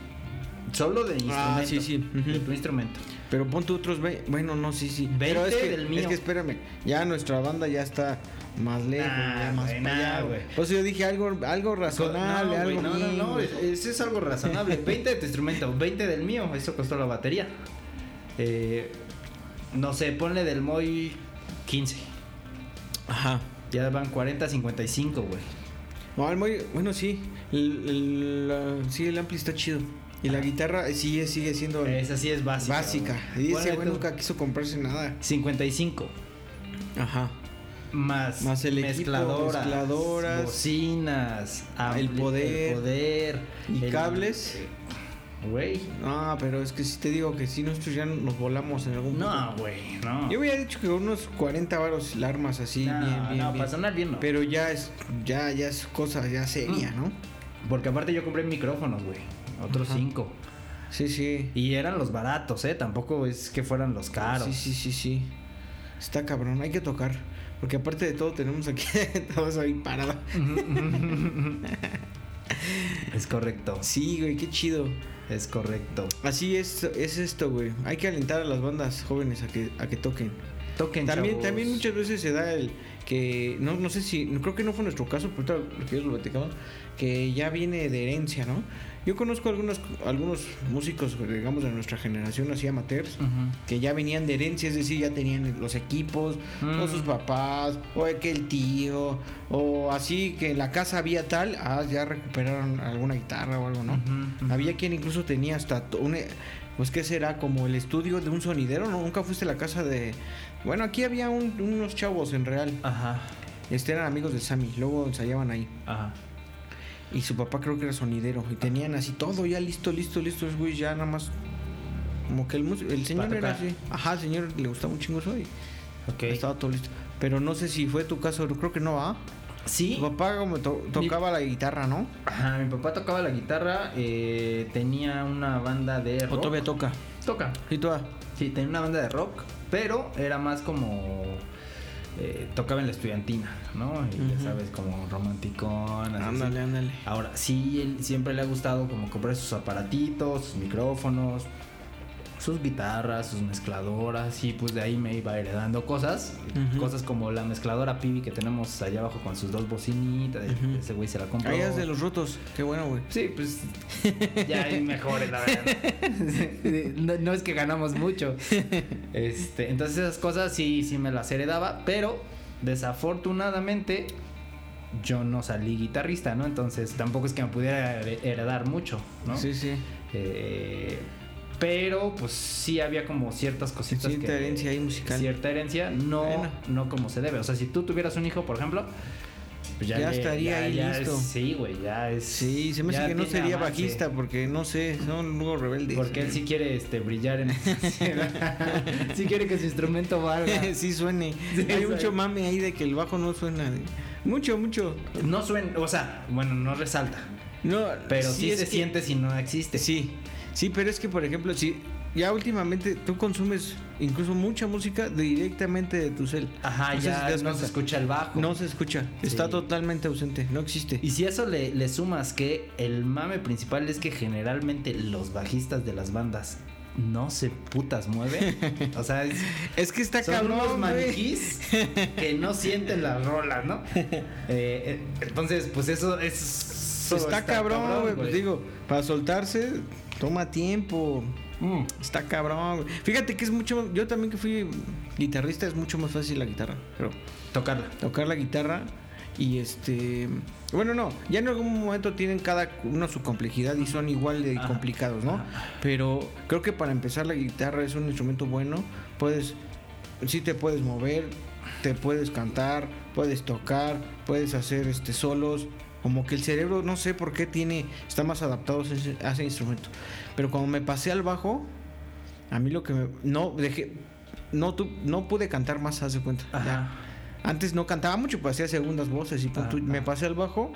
Solo de instrumento. Ah, sí, sí. De tu instrumento. Pero pon tú otros, ve- bueno, no, sí, sí. 20 Pero es que, del mío. es que espérame, ya nuestra banda ya está más lejos, Nah, ya más güey, para nah, allá, güey. Por eso yo dije algo, algo razonable, no, algo no, bien, no, no, güey. Eso es algo razonable. *laughs* 20 de tu instrumento, 20 del mío. Eso costó la batería. Eh, no sé, ponle del Moy 15. Ajá. Ya van 40, 55, güey. No, el muy- bueno, sí. El, el, la- sí, el ampli está chido. Y la guitarra eh, sí sigue siendo Esa sí es básica. básica. Y ese güey nunca quiso comprarse nada. 55. Ajá. Más, Más el equipo, mezcladoras, mezcladoras, bocinas, el poder, el poder, y el- cables. Güey. No, pero es que si te digo que si nosotros ya nos volamos en algún. No, güey, no. Yo hubiera dicho que unos 40 varos la armas así, no, bien, bien, no, bien. para sonar bien no. Pero ya es, ya, ya es cosa ya seria, ¿no? Porque aparte yo compré micrófonos, güey. Otros Ajá. cinco. Sí, sí. Y eran los baratos, ¿eh? Tampoco es que fueran los caros. Sí, sí, sí, sí. Está cabrón, hay que tocar. Porque aparte de todo tenemos aquí *laughs* todos ahí parados. *laughs* es correcto. Sí, güey, qué chido. Es correcto. Así es, es esto, güey. Hay que alentar a las bandas jóvenes a que, a que toquen. Toquen, También, chavos. también muchas veces se da el que, no, no sé si, no, creo que no fue nuestro caso, pero lo que ellos lo platicamos, que ya viene de herencia, ¿no? Yo conozco algunos, algunos músicos, digamos, de nuestra generación, así amateurs, que ya venían de herencia, es decir, ya tenían los equipos, Mm. o sus papás, o que el tío, o así que en la casa había tal, ah, ya recuperaron alguna guitarra o algo, ¿no? Había quien incluso tenía hasta to- un, pues qué será, como el estudio de un sonidero, ¿no? Nunca fuiste a la casa de... Bueno, aquí había un- unos chavos en real, Ajá. este eran amigos de Sammy, luego ensayaban ahí. Ajá. Y su papá creo que era sonidero, y tenían así todo ya listo, listo, listo, los güeyes ya nada más... Como que el, el señor era así. Ajá, el señor le gustaba un chingo eso y estaba todo listo. Pero no sé si fue tu caso, creo que no va. Sí. Tu papá como to- tocaba la guitarra, ¿no? Ajá, mi papá tocaba la guitarra, eh, tenía una banda de O rock. todavía toca. Toca. Sí, toda. Sí, tenía una banda de rock, pero era más como eh, tocaba en la estudiantina, ¿no? Y ya sabes, como romanticón. así, Ándale, así. ándale. Ahora, sí, él siempre le ha gustado como comprar sus aparatitos, sus micrófonos, sus guitarras, sus mezcladoras, y pues de ahí me iba heredando cosas. Cosas como la mezcladora Pibi que tenemos allá abajo con sus dos bocinitas, ese güey se la compró. Ahí es de los rotos. Qué bueno, güey. Sí, pues ya hay *laughs* mejores, la verdad. no, no es que ganamos mucho. *laughs* Este, entonces esas cosas sí, sí me las heredaba, pero desafortunadamente yo no salí guitarrista, ¿no? Entonces tampoco es que me pudiera her- heredar mucho, ¿no? Sí, sí. Eh, pero pues sí había como ciertas cositas Cierta que herencia ahí musical. cierta herencia no Bueno. no como se debe o sea si tú tuvieras un hijo por ejemplo pues Ya estaría ahí ya listo. es- sí güey ya es Sí, se me hace que no sería avance. bajista porque no sé, son luego rebeldes. porque él sí quiere este brillar en *laughs* *laughs* sí quiere que su instrumento valga *laughs* sí suene. Sí, Hay mucho mame ahí de que el bajo no suena. Mucho, mucho. no suena o sea bueno no resalta No, pero sí, se que- siente si no existe Sí, sí, pero es que por ejemplo, si ya últimamente tú consumes incluso mucha música directamente de tu cel. ajá No sé si ya no se escucha el bajo No se escucha, está totalmente ausente, no existe. Y si a eso le, le sumas que el mame principal es que generalmente los bajistas de las bandas no se putas mueven. O sea, es, *laughs* Es que está son unos cabrón, güey. maniquís que no sienten las rolas, ¿no? *laughs* Eh, eh, entonces, pues eso es. Está, cabrón, güey. Pues digo, para soltarse toma tiempo. Mm. Está cabrón. Fíjate que es mucho. Yo también que fui guitarrista es mucho más fácil la guitarra. Pero Tocarla. tocar la guitarra y este. Bueno, no. Ya en algún momento tienen cada uno su complejidad y son igual de Ajá. complicados, ¿no? Ajá. Pero creo que para empezar la guitarra es un instrumento bueno. Puedes. Sí te puedes mover, te puedes cantar, puedes tocar, puedes hacer este solos. Como que el cerebro, no sé por qué tiene, está más adaptado a ese, a ese instrumento. Pero cuando me pasé al bajo, a mí lo que me, no dejé, no tu- no pude cantar más, haz de cuenta. Antes no cantaba mucho, pues hacía segundas voces y Ajá. me pasé al bajo,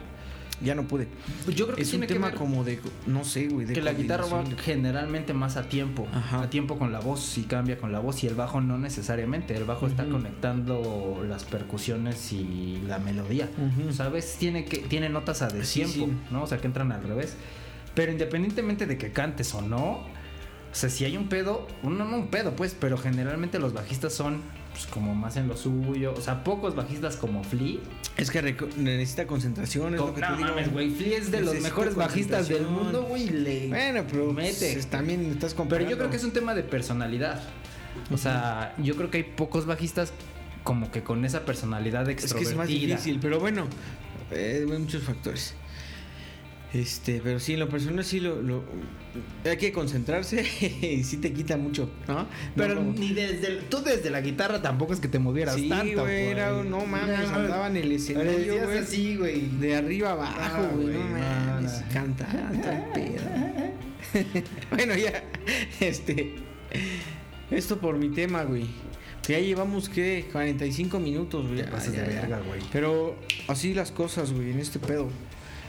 ya no pude. Pues yo creo que Es un que tema ver como de, no sé, güey, de que la guitarra va de- generalmente más a tiempo, Ajá. a tiempo con la voz y cambia con la voz y el bajo no necesariamente, el bajo está conectando las percusiones y la melodía, Ujú. ¿sabes? Tiene que tiene notas a Sí, destiempo, sí. ¿no? O sea, que entran al revés. Pero independientemente de que cantes o no, o sea, si hay un pedo, no, no un pedo, pues, pero generalmente los bajistas son pues, como más en lo suyo, o sea, pocos bajistas como Flea. Es que necesita concentración, es lo que no te digo. mames, güey, Flea es de los mejores bajistas del mundo, güey, le Bueno, pero mete. pues, también estás Pero comparando. yo creo que es un tema de personalidad. O sea, yo creo que hay pocos bajistas como que con esa personalidad Es que extrovertida. es más difícil, pero bueno, eh, hay muchos factores. Este, pero sí, en lo personal sí lo, lo- hay que concentrarse *laughs* y sí te quita mucho, ¿no? Pero No como- ni desde el- tú desde la guitarra tampoco es que te movieras sí, tanto, güey, era no mames, No, andaba en el escenario, güey, así, güey. de arriba abajo, Ah, güey, no mames, pedo. *laughs* bueno, ya, este, esto por mi tema, güey. Que ya llevamos, ¿qué? 45 minutos, güey. Te pasas Ya, de ya, verga, güey. Pero así las cosas, güey, en este pedo.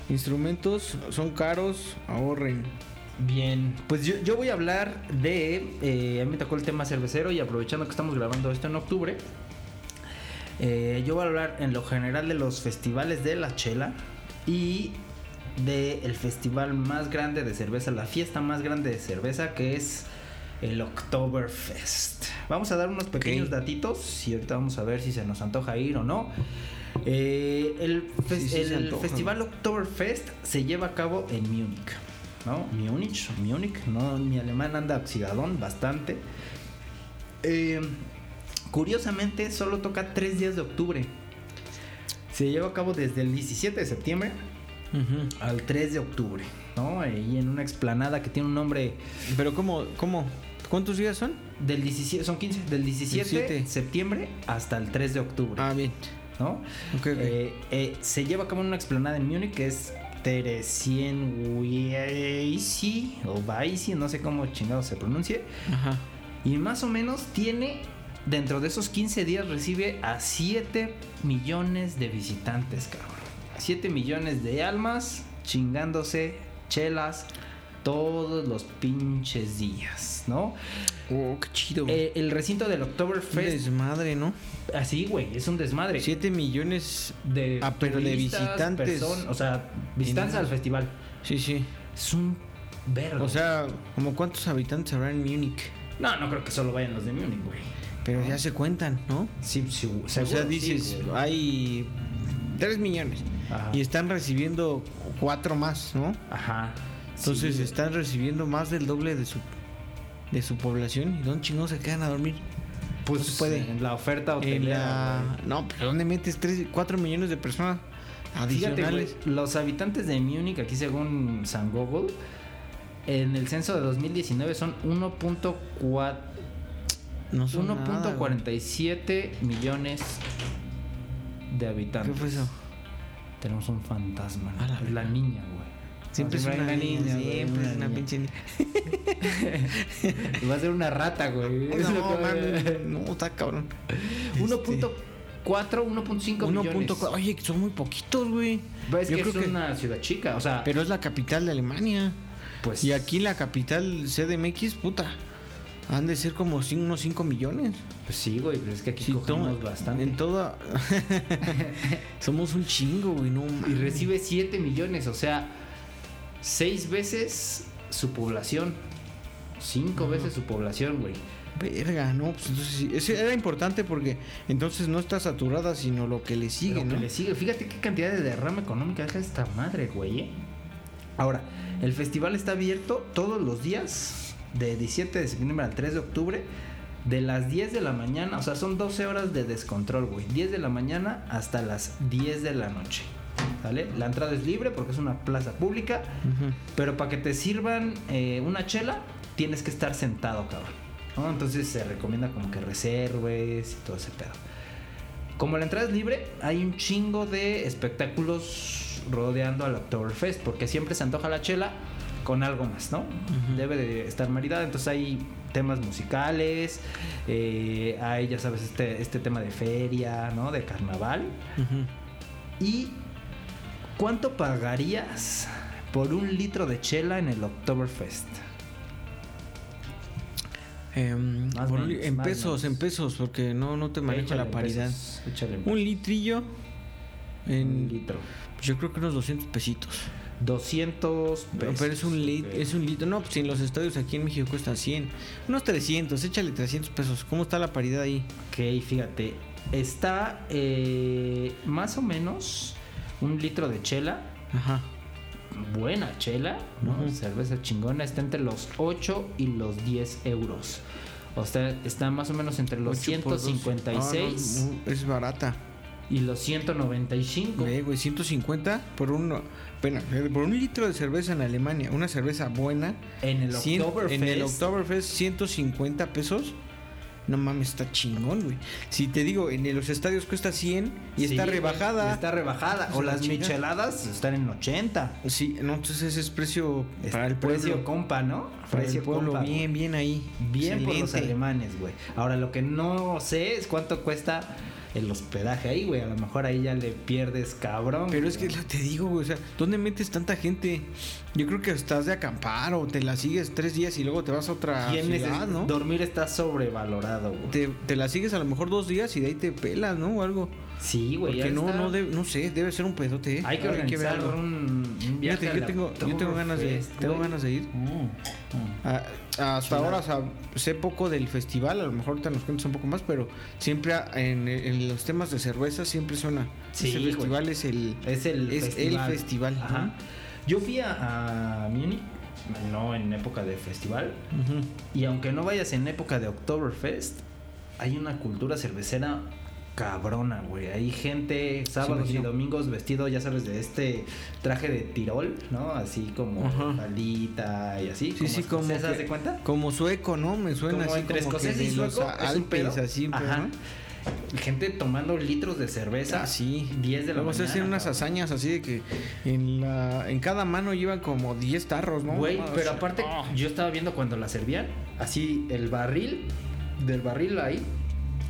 Instrumentos son caros, ahorren. Bien, pues yo, yo voy a hablar de. eh, a mí me tocó el tema cervecero y aprovechando que estamos grabando esto en octubre, eh, yo voy a hablar en lo general de los festivales de la chela y del festival más grande de cerveza, la fiesta más grande de cerveza que es el Oktoberfest. Vamos a dar unos pequeños Ok. datitos y ahorita vamos a ver si se nos antoja ir o no. Eh, el fes- Sí, sí el festival Oktoberfest se lleva a cabo en Múnich. ¿No? Múnich, Múnich, no, mi alemán anda oxidadón bastante. Eh, curiosamente, solo toca tres días de octubre. Se lleva a cabo desde el 17 de septiembre Ujú. al 3 de octubre, ¿no? Ahí en una explanada que tiene un nombre Pero ¿cómo, cómo? ¿Cuántos días son? del 17, son 15, del 17 de 17. septiembre hasta el 3 de octubre, Ah, bien. Eh, eh, se lleva a cabo en una explanada en Múnich que es Theresienwiese o Weisse, no sé cómo chingado se pronuncie. Ajá. Y más o menos tiene, dentro de esos 15 días, recibe a 7 millones de visitantes, cabrón. 7 millones de almas chingándose chelas todos los pinches días, ¿no? Oh, qué chido. Eh, el recinto del Un Oktoberfest, desmadre, ¿no? así, güey, es un desmadre. 7 millones. de Ah, pero de visitantes. person- o sea, visitantes En- al festival. Sí, sí. Es un vergo. O sea, ¿como cuántos habitantes habrá en Múnich? no, no creo que solo vayan los de Múnich, güey. Pero ya se cuentan, ¿no? Sí, sí, o sea, dices, hay 3 millones. Ajá. Y están recibiendo 4 más, ¿no? Ajá. Entonces Sí, están recibiendo más del doble de su de su población. ¿Y dónde chingados se quedan a dormir? pues no puede. en la oferta En hotelera. la... güey. No, pero ¿dónde metes 3, 4 millones de personas Fíjate, güey, adicionales? los habitantes de Múnich, aquí según San Google, en el censo de 2019 son 1.4 no son nada, güey. 1.47 millones de ¿Qué habitantes. fue eso? Tenemos un fantasma. ¿no? La la niña, güey. Siempre es No, una niña, güey, siempre es una niña. pinche niña. *laughs* Va a ser una rata, güey. *laughs* No, que- *laughs* mames, no, está cabrón. 1.4, 1.5 millones. 1.4. Oye, son muy poquitos, güey. Es Yo que creo es que- una ciudad chica, o sea, Pero es la capital de Alemania. pues Y aquí la capital CDMX, puta. Han de ser como unos 5 millones. pues sí, güey, pero es que aquí Sí, cogemos bastante. En toda. Somos un chingo, güey. No y recibe 7 millones, o sea, 6 veces su población. 5 veces su población, güey. Verga, no, pues entonces era importante porque entonces no está saturada, sino lo que le sigue, Lo que le sigue. Fíjate qué cantidad de derrama económica deja esta madre, güey. ¿eh? Ahora, el festival está abierto todos los días, de 17 de septiembre al 3 de octubre, de las 10 de la mañana, o sea, son 12 horas de descontrol, güey. 10 de la mañana hasta las 10 de la noche. ¿Sale? La entrada es libre porque es una plaza pública, pero para que te sirvan eh, una chela, tienes que estar sentado, cabrón. ¿no? Entonces se recomienda como que reserves y todo ese pedo. Como la entrada es libre, hay un chingo de espectáculos rodeando al Oktoberfest, porque siempre se antoja la chela con algo más, ¿no? Debe de estar maridada, entonces hay temas musicales, eh, hay, ya sabes, este, este tema de feria, ¿no? De carnaval. ¿Y cuánto pagarías por un litro de chela en el Oktoberfest? Em, por menos, en pesos, menos. en pesos, porque no, no te manejo Échale la paridad. pesos, échale Un litrillo un litro. Yo creo que unos 200 pesitos. 200 Pero, pesos. pero es un lit, es un litro. No, pues en los estadios aquí en México cuestan 100. Unos 300, échale 300 pesos. ¿Cómo está la paridad ahí? Ok, fíjate. Está eh, más o menos un litro de chela. Ajá. Buena chela, ¿no? Cerveza chingona. Está entre los 8 y los 10 euros. O sea, está más o menos entre los Ocho por doce. 156 Ah, no, no, es barata. y los 195. Ve, güey, 150 por un, bueno, por un litro de cerveza en Alemania. Una cerveza buena. En el Oktoberfest. en el Oktoberfest, 150 pesos. No mames, está chingón, güey. Si te digo, en los estadios cuesta 100 y Sí, está rebajada. Está rebajada. Es O las micheladas están en 80. Sí, no, entonces ese es precio Es para el pueblo. precio compa, ¿no? Para precio el pueblo, compa, bien, bien ahí. Bien por los Excelente. alemanes, güey. Ahora, lo que no sé es cuánto cuesta el hospedaje ahí, güey. A lo mejor ahí ya le pierdes cabrón. Pero es que te digo, güey, o sea, ¿dónde metes tanta gente? Yo creo que estás de acampar o te la sigues tres días y luego te vas a otra ¿Quién ciudad, ¿no? Dormir está sobrevalorado, güey. Te, te la sigues a lo mejor dos días y de ahí te pelas, ¿no? O algo. Sí, güey. Porque no, está. no, debe- no sé, debe ser un pedote. ¿eh? Hay que organizar verlo. un, un viaje. Fíjate, yo tengo, yo tengo ganas de, tengo ganas de ir. Mm, mm. Ah, hasta ahora o sea, sé poco del festival, a lo mejor ahorita nos cuentas un poco más, pero siempre en, en los temas de cerveza siempre suena. Sí, Ese güey. festival es el, Es el es festival. el festival. Ajá. ¿no? Yo fui a, a Múnich, no en época de festival, y aunque no vayas en época de Oktoberfest, hay una cultura cervecera cabrona, güey. Hay gente sábados y domingos vestido, ya sabes, de este traje de tirol, ¿no? Así como Ajá. faldita y así. Sí, sí, como escocesa, ¿haz que- de cuenta? Como sueco, ¿no? Me suena Como así entre como que escocés y los sueco, un Alpes, pedo. así, pero, Ajá. ¿no? Y Gente tomando litros de cerveza. Ah, sí. 10 de la se mañana. hacen unas hazañas así de que en la en cada mano llevan como 10 tarros, ¿no? Güey, Ah, pero aparte, Ah. yo estaba viendo cuando la servían, así el barril, del barril ahí,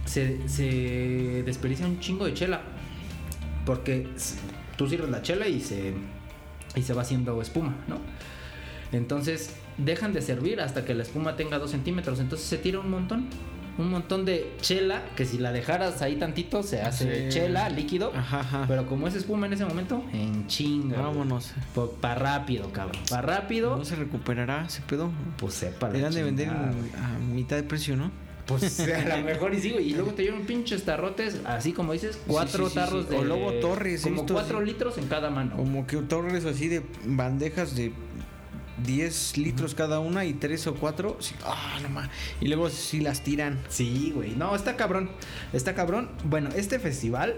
se, se desperdicia un chingo de chela. Porque tú sirves la chela y se, y se va haciendo espuma, ¿no? Entonces, dejan de servir hasta que la espuma tenga dos centímetros. Entonces se tira un montón. Un montón de chela que si la dejaras ahí tantito se hace Sí. chela, líquido. Ajá, ajá. Pero como es espuma en ese momento, en chinga. Vámonos. Para rápido, cabrón. Para rápido. ¿No se recuperará ese pedo? Pues sepa la Deberían de vender a mitad de precio, ¿no? Pues a lo mejor y sí, güey. Y luego te llevan pinches tarrotes, así como dices, cuatro sí, sí, tarros de. O luego torres, Como cuatro litros en cada mano. Como que torres así de bandejas de 10 litros cada una y tres o cuatro. sí, ah, no más. Y luego sí las tiran. Sí, güey. No, está cabrón. Está cabrón. Bueno, este festival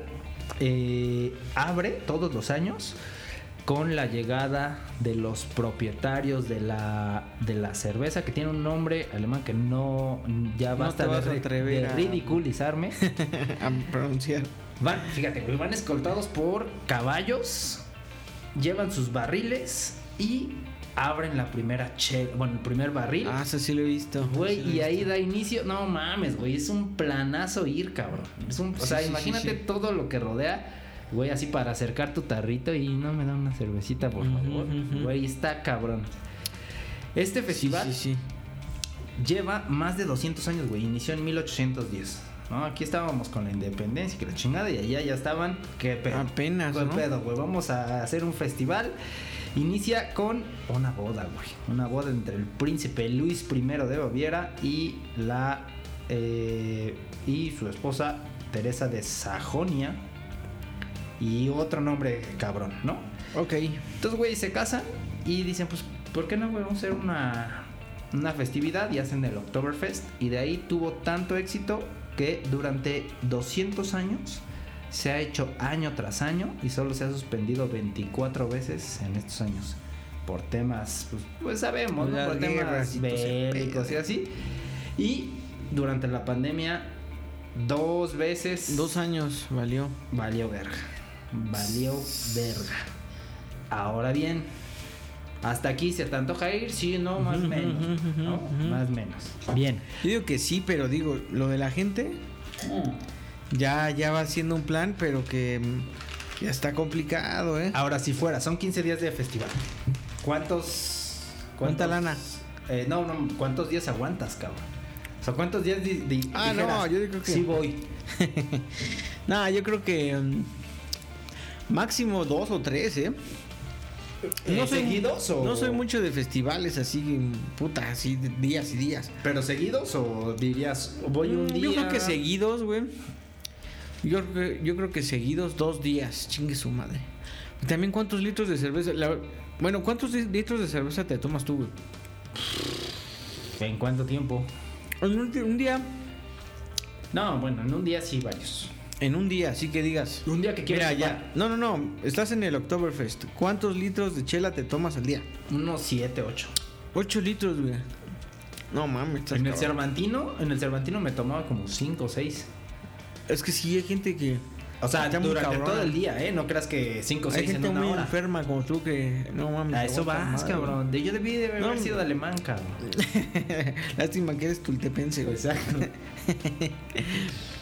eh, abre todos los años con la llegada de los propietarios de la, de la cerveza, que tiene un nombre alemán que no ya basta de, de a- ridiculizarme. *laughs* a pronunciar. Van, fíjate, van escoltados por caballos, llevan sus barriles y abren la primera che, bueno, el primer barril. Ah, eso sí lo he visto. Güey, Sí y ahí da inicio. No mames, güey. Es un planazo ir, cabrón. Es un, o sea, sí, imagínate sí. todo lo que rodea. Güey, así para acercar tu tarrito y no me da una cervecita, por favor. ujú. Güey, está cabrón. Este Sí, festival sí, sí. lleva más de 200 años, güey. Inició en 1810. ¿no? Aquí estábamos con la independencia, que la chingada, y allá ya estaban. ¿Qué pedo? Apenas, ¿Qué ¿no? pedo, güey? Vamos a hacer un festival. Inicia con una boda, güey. Una boda entre el príncipe Luis I de Baviera y la. eh, y su esposa Teresa de Sajonia. Y otro nombre cabrón, ¿no? Ok. Entonces, güey, se casan y dicen, pues, ¿por qué no, güey? Vamos a hacer una, una festividad y hacen el Oktoberfest. Y de ahí tuvo tanto éxito que durante 200 años se ha hecho año tras año y solo se ha suspendido 24 veces en estos años. Por temas, pues, pues sabemos, ¿no? Por temas bélicos y así. Y durante la pandemia, dos veces Dos años valió. Valió verga. Valió verga. Ahora bien, hasta aquí se te antoja ir, sí, no, más Ujú, menos. ujú, ujú, ¿no? Más menos. Bien. Yo digo que sí, pero digo, lo de la gente ya, ya va siendo un plan, pero que mm, ya está complicado, ¿eh? Ahora, si fuera, son 15 días de festival. ¿Cuántos. ¿Cuánta lana? Eh, no, no, ¿cuántos días aguantas, cabrón? O sea, ¿cuántos días di- di- Ah, no, yo digo que- Sí voy. *laughs* Nada, yo creo que mm, máximo dos o tres, ¿eh? Eh, ¿Seguidos o.? No soy mucho de festivales así, puta, así de días y días. ¿Pero seguidos o dirías, voy un Mm, día? Yo creo que seguidos, güey. Yo, creo que- yo creo que seguidos dos días, chingue su madre. Y también cuántos litros de cerveza. La- bueno, ¿cuántos li- litros de cerveza te tomas tú, güey? ¿En cuánto tiempo? En un, un día, No, bueno, en un día sí, varios. En un día, así que digas. Un día que quieras. Mira, ya. No, no, no. Estás en el Oktoberfest. ¿Cuántos litros de chela te tomas al día? Unos 7, 8. 8 litros, güey. No mames, En el. Cervantino, en el Cervantino me tomaba como 5 o 6. Es que sí hay gente que. O sea, durante todo el día, ¿eh? No creas que 5 o hay 6 en una muy hora. enferma como tú que. No mames. A eso vas, cabrón. De- Yo debí de haber No, sido alemán, cabrón. *laughs* Lástima que eres tultepense, güey. Exacto. *laughs*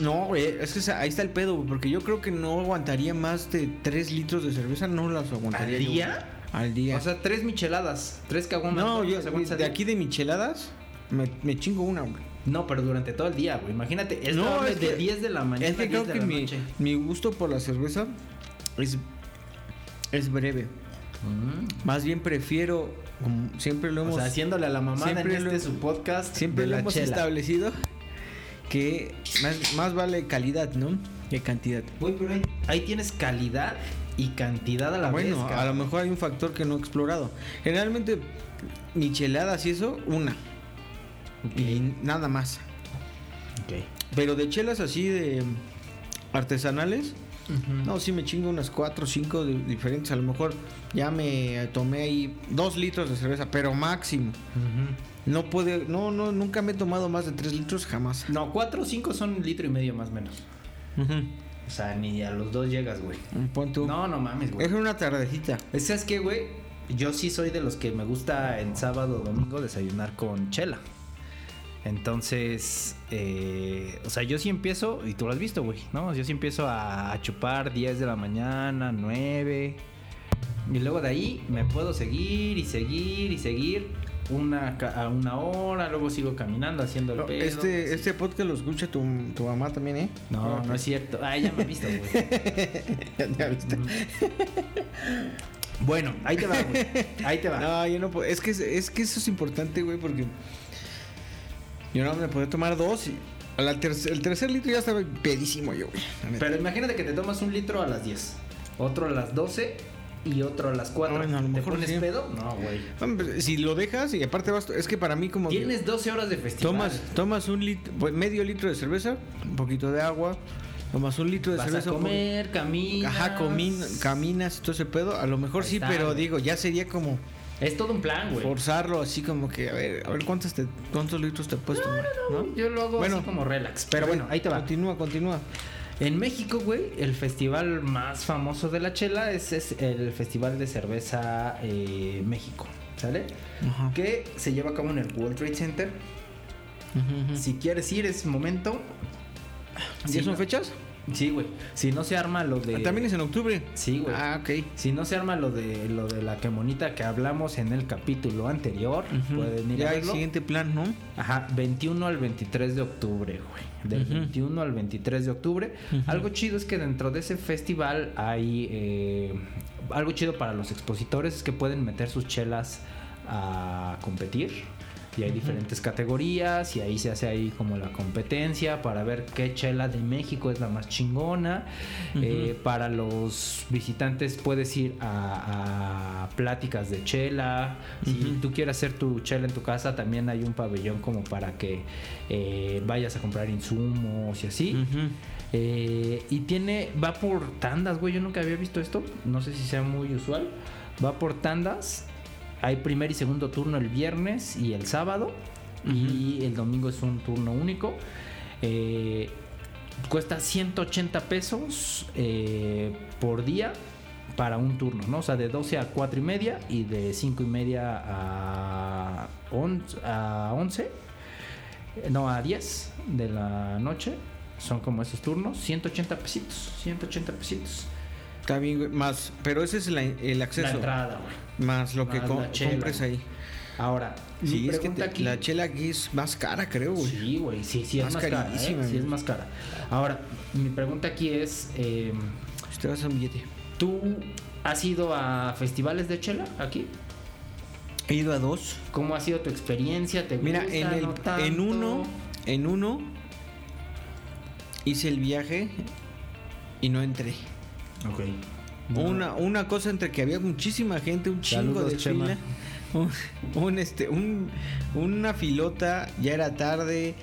No, güey, es que ahí está el pedo, güey, porque yo creo que no aguantaría más de 3 litros de cerveza, no las aguantaría. ¿Al día? Al día. O sea, tres micheladas, tres caguamas. no, yo ¿cuántas aguantas al de aquí de micheladas me, me chingo una, güey. No, pero durante todo el día, güey. Imagínate, es No, es de que- 10 de la mañana Es que a 10 creo que mi, mi gusto por la cerveza es, es breve. Mm. Más bien prefiero, como siempre lo O hemos, sea, haciéndole a la siempre en lo- este su podcast siempre de lo la hemos chela. establecido que más, más vale calidad, ¿no? Que cantidad. Güey, pero ahí, ahí tienes calidad y cantidad a la vez, Bueno, a lo mejor hay un factor que no he explorado. Generalmente, micheladas y eso, una. Y nada más. Ok. Pero de chelas así de artesanales, no, sí me chingo unas cuatro o cinco de- diferentes. A lo mejor ya me tomé ahí dos litros de cerveza, pero máximo. Ujú. No puede, no, no, nunca me he tomado más de tres litros jamás. No, 4 o 5 son un litro y medio más o menos. O sea, ni a los dos llegas, güey. Pon tú. No, no mames, güey. Es una tardecita. ¿Sabes qué, güey? Yo sí soy de los que me gusta en sábado o domingo desayunar con chela. Entonces, eh, o sea, yo sí empiezo, y tú lo has visto, güey, ¿no? Yo sí empiezo a, a chupar 10 de la mañana, 9. Y luego de ahí me puedo seguir y seguir y seguir una, a una hora, luego sigo caminando haciendo el No, pedo. este, este podcast lo escucha tu, tu mamá también, ¿eh? No, no es cierto. Ah, ya me ha visto, güey. *laughs* Ya viste. Bueno, ahí te va, güey. Ahí te va. No, yo no puedo. Es que, es que eso es importante, güey, porque yo no me podía tomar dos y la el tercer litro ya estaba pedísimo yo, güey. Pero imagínate que te tomas un litro a las 10, otro a las 12 y otro a las 4. Bueno, a lo ¿Te mejor pones sí. pedo? No, güey. Pues, si lo dejas y aparte vas, es que para mí como Tienes 12 horas de festival. tomas, tomas un litro, pues, medio litro de cerveza, un poquito de agua, tomas un litro de Vas cerveza. a comer, caminas. Ajá, comin- caminas y todo ese pedo. A lo mejor Ahí sí, está, pero güey. digo, ya sería como Es todo un plan, güey. forzarlo así como que, a ver, a ver cuántos, te, cuántos litros te puedes tomar, ¿no? Yo lo hago Bueno. así como relax. Pero bueno, ahí te va. Continúa, continúa. En México, güey, el festival más famoso de la chela es, es el Festival de Cerveza eh, México, ¿sale? Ajá. Que se lleva a cabo en el World Trade Center. Si quieres ir, es momento. ¿Ya Si son no- fechas? Sí, güey. Si no se arma lo de. También es en octubre. Sí, güey. Ah, ok. Si no se arma lo de lo de la quemonita que hablamos en el capítulo anterior, pueden ir Ya a el verlo. siguiente plan, ¿no? Ajá, 21 al 23 de octubre, güey. Del Ujú. 21 al 23 de octubre. Algo chido es que dentro de ese festival hay eh, algo chido para los expositores es que pueden meter sus chelas a competir. Y hay diferentes categorías y ahí se hace ahí como la competencia para ver qué chela de México es la más chingona. Eh, para los visitantes puedes ir a, a pláticas de chela. Si tú quieres hacer tu chela en tu casa, también hay un pabellón como para que eh, vayas a comprar insumos y así. Eh, y tiene, va por tandas, güey. Yo nunca había visto esto. No sé si sea muy usual. Va por tandas. Hay primer y segundo turno el viernes y el sábado. Y el domingo es un turno único. Eh, cuesta 180 pesos eh, por día para un turno, ¿no? O sea, de 12 a 4 y media y de 5 y media a 11, a 11 eh, no, a 10 de la noche. Son como esos turnos. 180 pesitos. 180 pesitos. Está bien, güey. Más, pero ese es la- el La acceso. entrada, güey. Más lo que Más com- la chela, compres ahí. Ahora, mi Sí, es que pregunta te- aquí- la chela aquí es más cara, creo, güey. Sí, güey, sí, sí es Más más cara. ¿eh? carísima, Sí es más cara. Ahora, mi pregunta aquí es: eh, Si te vas a un billete. ¿tú has ido a festivales de chela aquí? He ido a dos. ¿Cómo ha sido tu experiencia? ¿Te Mira, gusta? en, el, ¿No tanto? en uno, en uno hice el viaje y no entré. Ok. Una, una cosa entre que había muchísima gente, un chingo Saludos, de Chema. fila. Un, un, este, un, una filota, ya era tarde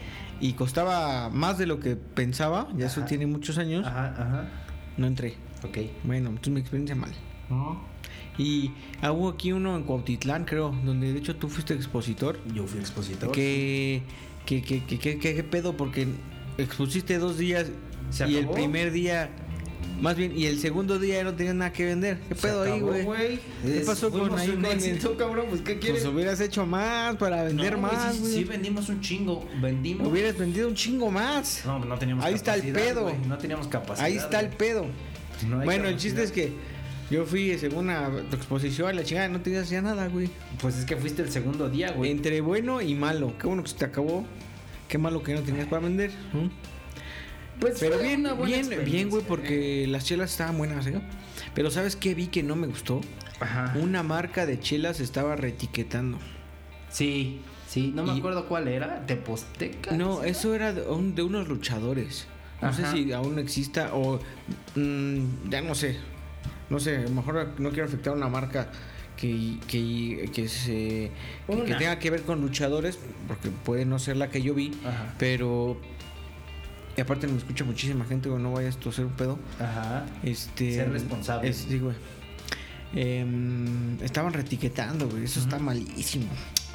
y costaba más de lo que pensaba. Ya eso tiene muchos años. Ajá, ajá. No entré. Ok. Bueno, entonces mi experiencia mal. Y ah, hubo aquí uno en Cuautitlán, creo, donde de hecho tú fuiste expositor. Yo fui expositor. Que, que, que, que, que- que- qué pedo, porque expusiste dos días ¿Se y el primer día, más bien, y el segundo día ya no tenías nada que vender. ¿Qué pedo ahí, güey? ¿Qué pasó con ahí con éxito, cabrón? Pues, ¿qué quieres? Pues hubieras hecho más para vender No, más, güey. sí, vendimos un chingo. Vendimos. Hubieras vendido un chingo más. No, no teníamos Ahí está el capacidad, pedo. No teníamos capacidad. Ahí está el pedo. No bueno, el capacidad. chiste es que yo fui según a tu exposición, la chingada, no tenías ya nada, güey. Pues es que fuiste el segundo día, güey. Entre bueno y malo. Qué bueno que se te acabó. qué malo que no tenías para vender. ¿no? Pues Pero bien, una buena bien, bien, güey, porque las chelas estaban buenas, ¿eh? Pero ¿sabes qué vi que no me gustó? Ajá. Una marca de chelas estaba reetiquetando. Sí, sí, no me Y- acuerdo cuál era. Teposteca. No, ¿sí? eso era de, un- de unos luchadores. No sé si aún exista o mm, ya no sé. No sé, a lo mejor no quiero afectar a una marca que, que, que se que, tenga que ver con luchadores, porque puede no ser la que yo vi, Ajá. pero y aparte me escucha muchísima gente, güey, no vayas a ser un pedo. Ajá. Este Ser responsable. es- sí, güey. Em, estaban reetiquetando, güey, eso está malísimo.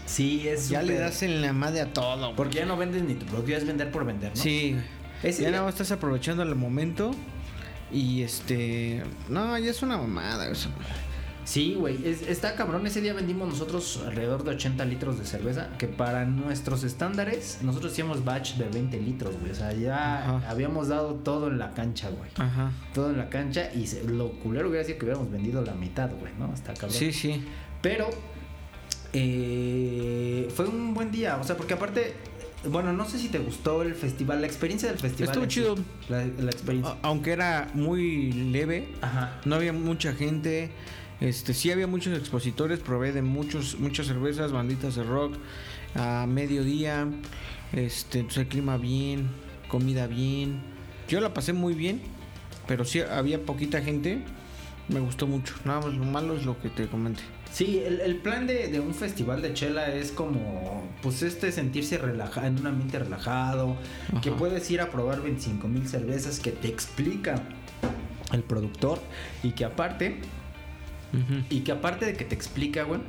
Sí, es Ya le das en la madre a todo. güey. Porque ya no vendes ni tu producto, ya es vender por vender, ¿no? Sí. Ese ya nada más estás aprovechando el momento y este, no, ya es una mamada eso. Sí, güey, es- está cabrón. Ese día vendimos nosotros alrededor de 80 litros de cerveza, que para nuestros estándares, nosotros hacíamos batch de 20 litros, güey. O sea, ya Ajá. habíamos dado todo en la cancha, güey. Ajá. Todo en la cancha y se- lo culero hubiera sido que hubiéramos vendido la mitad, güey, ¿no? Está cabrón. Sí, sí. Pero eh, fue un buen día, o sea, porque aparte, bueno, no sé si te gustó el festival, la experiencia del festival. Estuvo chido. La, la experiencia. Aunque era muy leve, Ajá. no había mucha gente. Este, sí había muchos expositores, probé de muchos, muchas cervezas, banditas de rock, a mediodía, este, entonces el clima bien, comida bien. Yo la pasé muy bien, pero sí había poquita gente, me gustó mucho. Nada más lo malo es lo que te comenté. Sí, el, el plan de, de un festival de chela es como, pues este sentirse relajado, en un ambiente relajado, que puedes ir a probar 25 mil cervezas que te explica el productor y que aparte, y que aparte de que te explica, güey,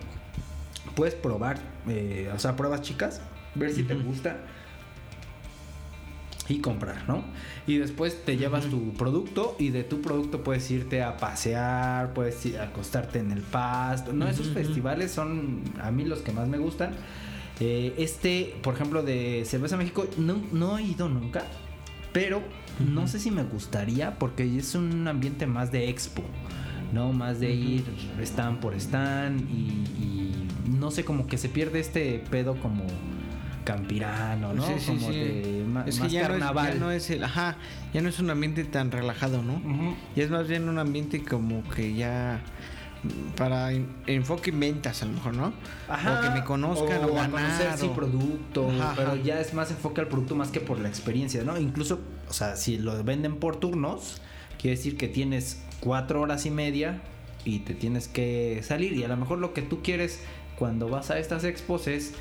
puedes probar, eh, o sea, pruebas chicas, ver si te gusta y comprar, ¿no? Y después te llevas tu producto y de tu producto puedes irte a pasear, puedes ir a acostarte en el pasto. No, esos festivales son a mí los que más me gustan. Eh, este, por ejemplo, de Cerveza México, no, no he ido nunca, pero no sé si me gustaría porque es un ambiente más de expo, ¿no? Más de ir stand por stand y, y no sé, como que se pierde este pedo como campirano, ¿no? Sí, sí, como sí. de Es que más ya no es, carnaval. ya no es el, ajá, ya no es un ambiente tan relajado, ¿no? Ujú. Y es más bien un ambiente como que ya mm, para en- enfoque en ventas a lo mejor, ¿no? o que me conozcan o, a ganar, conocer sí o- producto, Ajá, pero ajá. ya es más enfoque al producto más que por la experiencia, ¿no? Incluso, o sea, si lo venden por turnos, quiere decir que tienes cuatro horas y media y te tienes que salir y a lo mejor lo que tú quieres cuando vas a estas expos es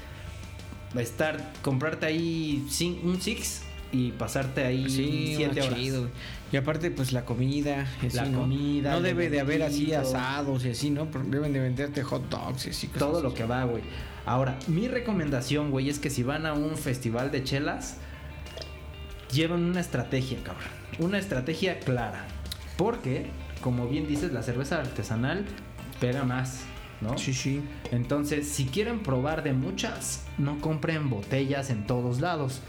estar, comprarte ahí un six y pasarte ahí Sí, siete horas. chido. Y aparte, pues la comida. así, La ¿no? comida, No debe de haber así asados y así, ¿no? Deben de venderte hot dogs y así. cosas Todo así. lo que va, güey. Ahora, mi recomendación, güey, es que si van a un festival de chelas, lleven una estrategia, cabrón. Una estrategia clara. Porque, como bien dices, la cerveza artesanal pega más, ¿no? Sí, sí. Entonces, si quieren probar de muchas, no compren botellas en todos lados.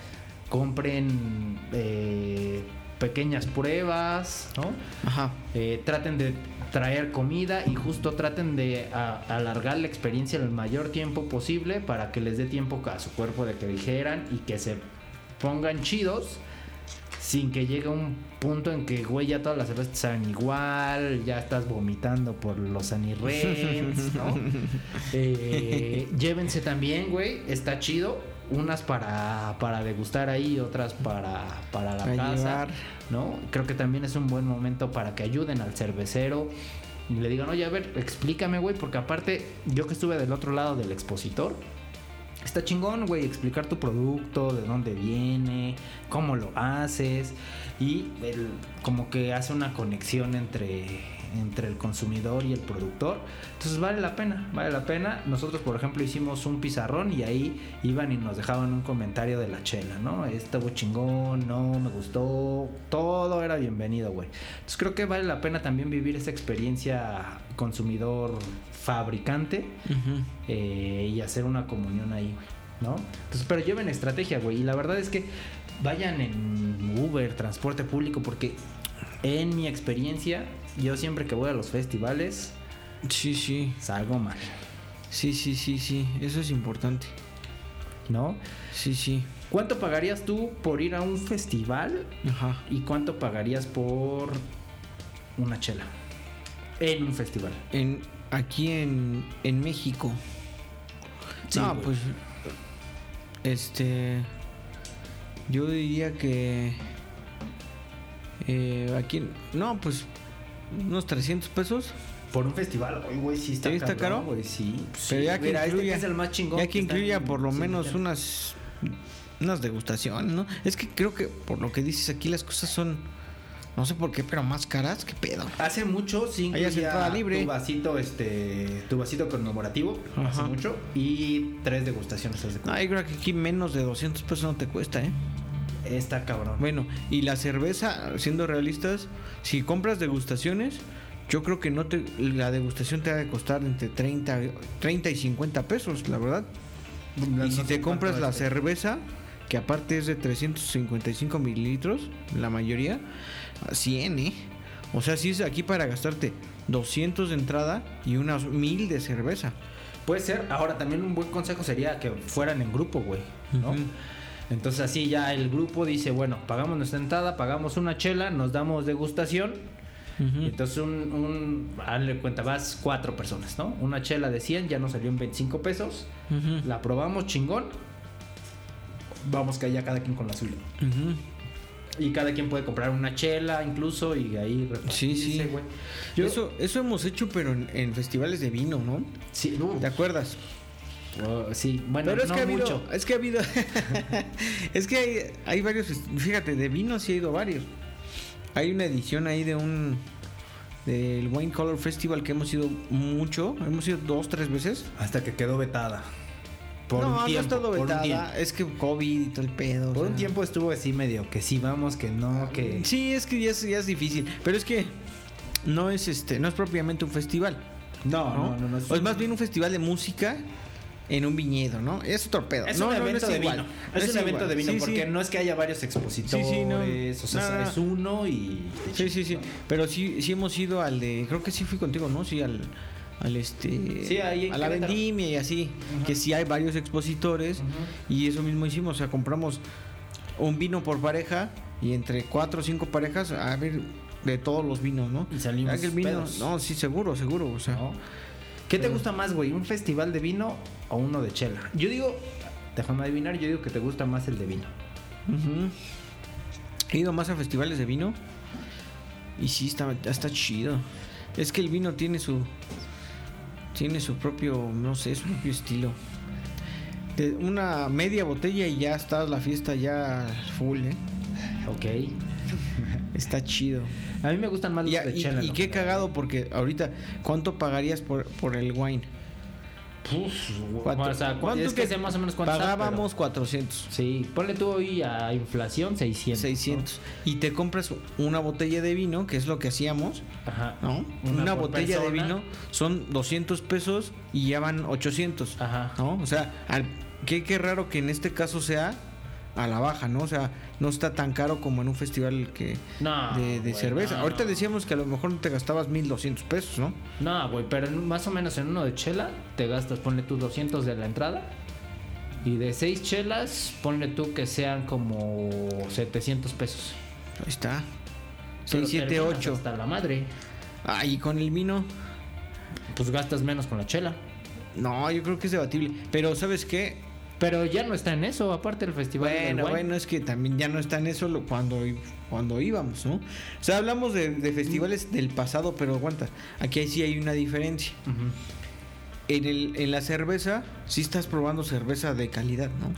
Compren eh, pequeñas pruebas, ¿no? Ajá. Eh, traten de traer comida y justo traten de a- alargar la experiencia el mayor tiempo posible para que les dé tiempo a su cuerpo de que dijeran y que se pongan chidos sin que llegue un punto en que, güey, ya todas las cervezas te saben igual, ya estás vomitando por los anirrens, *laughs* ¿no? Eh, llévense también, güey, está chido. Unas para, para degustar ahí, otras para, para la Para casa. llevar. ¿no? Creo que también es un buen momento para que ayuden al cervecero y le digan, oye, a ver, explícame, güey, porque aparte, yo que estuve del otro lado del expositor, está chingón, güey, explicar tu producto, de dónde viene, cómo lo haces y el- como que hace una conexión entre entre el consumidor y el productor. Entonces vale la pena, vale la pena. Nosotros, por ejemplo, hicimos un pizarrón y ahí iban y nos dejaban un comentario de la chela, ¿no? Estuvo chingón, no, me gustó, todo era bienvenido, güey. Entonces creo que vale la pena también vivir esa experiencia consumidor fabricante eh, y hacer una comunión ahí, güey, ¿no? Entonces, pero lleven estrategia, güey. Y la verdad es que vayan en Uber, transporte público, porque en mi experiencia, yo siempre que voy a los festivales, Sí, sí. salgo mal, Sí, sí, sí, sí. Eso es importante. ¿no? Sí, sí. ¿Cuánto pagarías tú por ir a un festival Ajá. y cuánto pagarías por una chela en un festival? En, aquí en, en México. Sí, no, pues. Este. Yo diría que. eh, aquí. No, pues. Unos 300 pesos. Por un festival, güey, güey, sí está, ¿Sí está cabrón, caro? sí. Pero Sí, ya que mira, este incluya. que es el más chingón. ya que está incluya por lo menos unas. Unas degustaciones, ¿no? Es que creo que por lo que dices aquí las cosas son. No sé por qué, pero más caras. ¿Qué pedo? Hace mucho sí incluía libre. tu vasito, este, tu vasito conmemorativo, hace mucho, y tres degustaciones. de cuenta. No, yo creo que aquí menos de 200 pesos no te cuesta, ¿eh? Está cabrón. Bueno, y la cerveza, siendo realistas, si compras degustaciones, yo creo que no te la degustación te ha de costar entre 30, 30 y 50 pesos, la verdad. No y si te compras la es, cerveza, que aparte es de 355 mililitros, la mayoría, a 100, ¿eh? O sea, si es aquí para gastarte 200 de entrada y unas 1000 de cerveza. Puede ser. Ahora, también un buen consejo sería que fueran en grupo, güey. ¿no? Entonces, así ya el grupo dice: Bueno, pagamos nuestra entrada, pagamos una chela, nos damos degustación. Y entonces, un, un. Hazle cuenta, vas cuatro personas, ¿no? Una chela de 100 ya nos salió en 25 pesos. La probamos chingón. Vamos que allá cada quien con la suya. Y cada quien puede comprar una chela incluso y ahí Sí, sí. Yo- Eso, eso hemos hecho, pero en, en festivales de vino, ¿no? Sí, uh, ¿Te acuerdas? oh, sí, bueno, Pero es no que ha habido, mucho. es que ha habido, *laughs* es que hay, hay varios, fíjate, de vino sí ha ido varios. Hay una edición ahí de un, del Wine Color Festival que hemos ido mucho, hemos ido dos, tres veces. Hasta que quedó vetada. Por no, un no tiempo. por un tiempo. es que COVID y todo el pedo. o Por un tiempo estuvo así medio que sí vamos, que no, que... Sí, es que ya es, ya es difícil, pero es que no es este, no es propiamente un festival. No, ¿no? no, no, no. O es más bien un festival de música en un viñedo, ¿no? Es otro pedo. Es no, un no, no evento de igual. vino. No Es, un evento de vino Sí, porque sí. no es que haya varios expositores. Sí, sí, no. O sea, No, no. es uno y... Sí, sí, sí. Pero sí, sí hemos ido al de. Creo que sí fui contigo, ¿no? Sí, al. Al este. Sí, a la vendimia y así. Que sí hay varios expositores. Y eso mismo hicimos. O sea, compramos un vino por pareja. Y entre cuatro o cinco parejas, a ver, de todos los vinos, ¿no? Y salimos el vino. pedos. No, sí, seguro, seguro. O sea. ¿no? ¿Qué te gusta más, güey? ¿Un festival de vino o uno de chela? Yo digo, déjame adivinar, yo digo que te gusta más el de vino. He ido más a festivales de vino. Y sí, está, está chido. Es que el vino tiene su. Tiene su propio. No sé, su propio estilo. De una media botella y ya está la fiesta ya full, ¿eh? Ok. *laughs* Está chido. A mí me gustan más los Y, de y- chela. y ¿no? qué cagado, porque ahorita, ¿cuánto pagarías por, por el wine? Puf, ¿Cuánto? o sea, cu- ¿Cuánto es que que sé más o menos cuánto Pagábamos 400. pero- Sí, ponle tú hoy a inflación 600. 600. Y te compras una botella de vino, que es lo que hacíamos. ¿no? Ajá. ¿no? Una Una, botella de persona. vino son 200 pesos y ya van 800. Ajá. ¿No? O sea, al- qué, qué raro que en este caso sea a la baja, ¿no? O sea, no está tan caro como en un festival que No, de, cerveza. no, Ahorita no. decíamos que a lo mejor te gastabas 1200 pesos, ¿no? No, güey, pero en- más o menos en uno de chela te gastas, ponle tú 200 de la entrada. Y de seis chelas, ponle tú que sean como 700 pesos. Ahí está. Pero 6, 7, terminas 8. Hasta la madre. Ah, y con el vino. Pues gastas menos con la chela. No, yo creo que es debatible. Pero, ¿sabes qué? Pero ya no está en eso, aparte del festival. del Bueno, wine. bueno, es que también ya no está en eso lo- cuando, cuando íbamos, ¿no? O sea, hablamos de, de festivales del pasado, pero aguanta, aquí sí hay una diferencia. En, el, en la cerveza, sí estás probando cerveza de calidad, ¿no?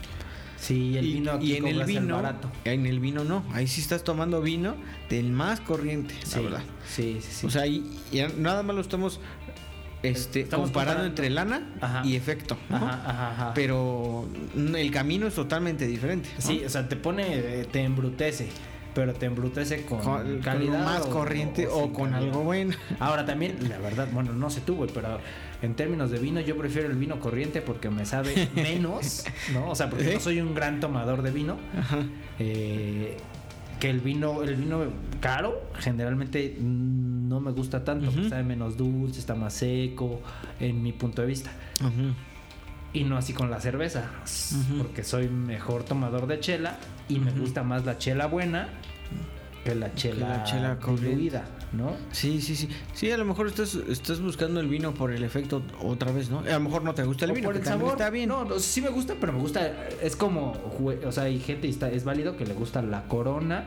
Sí, el y, vino aquí y en el vino, barato. en el vino no, ahí sí estás tomando vino del más corriente, Sí, la verdad. sí, sí, sí. O sea, y nada más lo estamos, este, Estamos comparando comparando. entre lana Ajá. y efecto, ¿no? ajá, ajá, ajá. Pero el camino es totalmente diferente. ¿no? Sí, o sea, te pone, eh, te embrutece, pero te embrutece con, calidad más o- corriente o, con calidad. algo bueno. Ahora también, la verdad, bueno, no sé tú, güey, pero en términos de vino yo prefiero el vino corriente porque me sabe *laughs* menos, ¿no? O sea, porque no soy un gran tomador de vino. Ajá. eh, que el vino, el vino caro generalmente mm, no me gusta tanto, Ujú. está menos dulce, está más seco, en mi punto de vista. Y no así con la cerveza. Porque soy mejor tomador de chela y me gusta más la chela buena que la chela, la chela diluida, ¿no? Sí, sí, sí. Sí, a lo mejor estás, estás buscando el vino por el efecto otra vez, ¿no? A lo mejor no te gusta el O vino, por el sabor. está bien. No, no, sí me gusta, pero me gusta. Es como, o sea, hay gente y está, es válido que le gusta la corona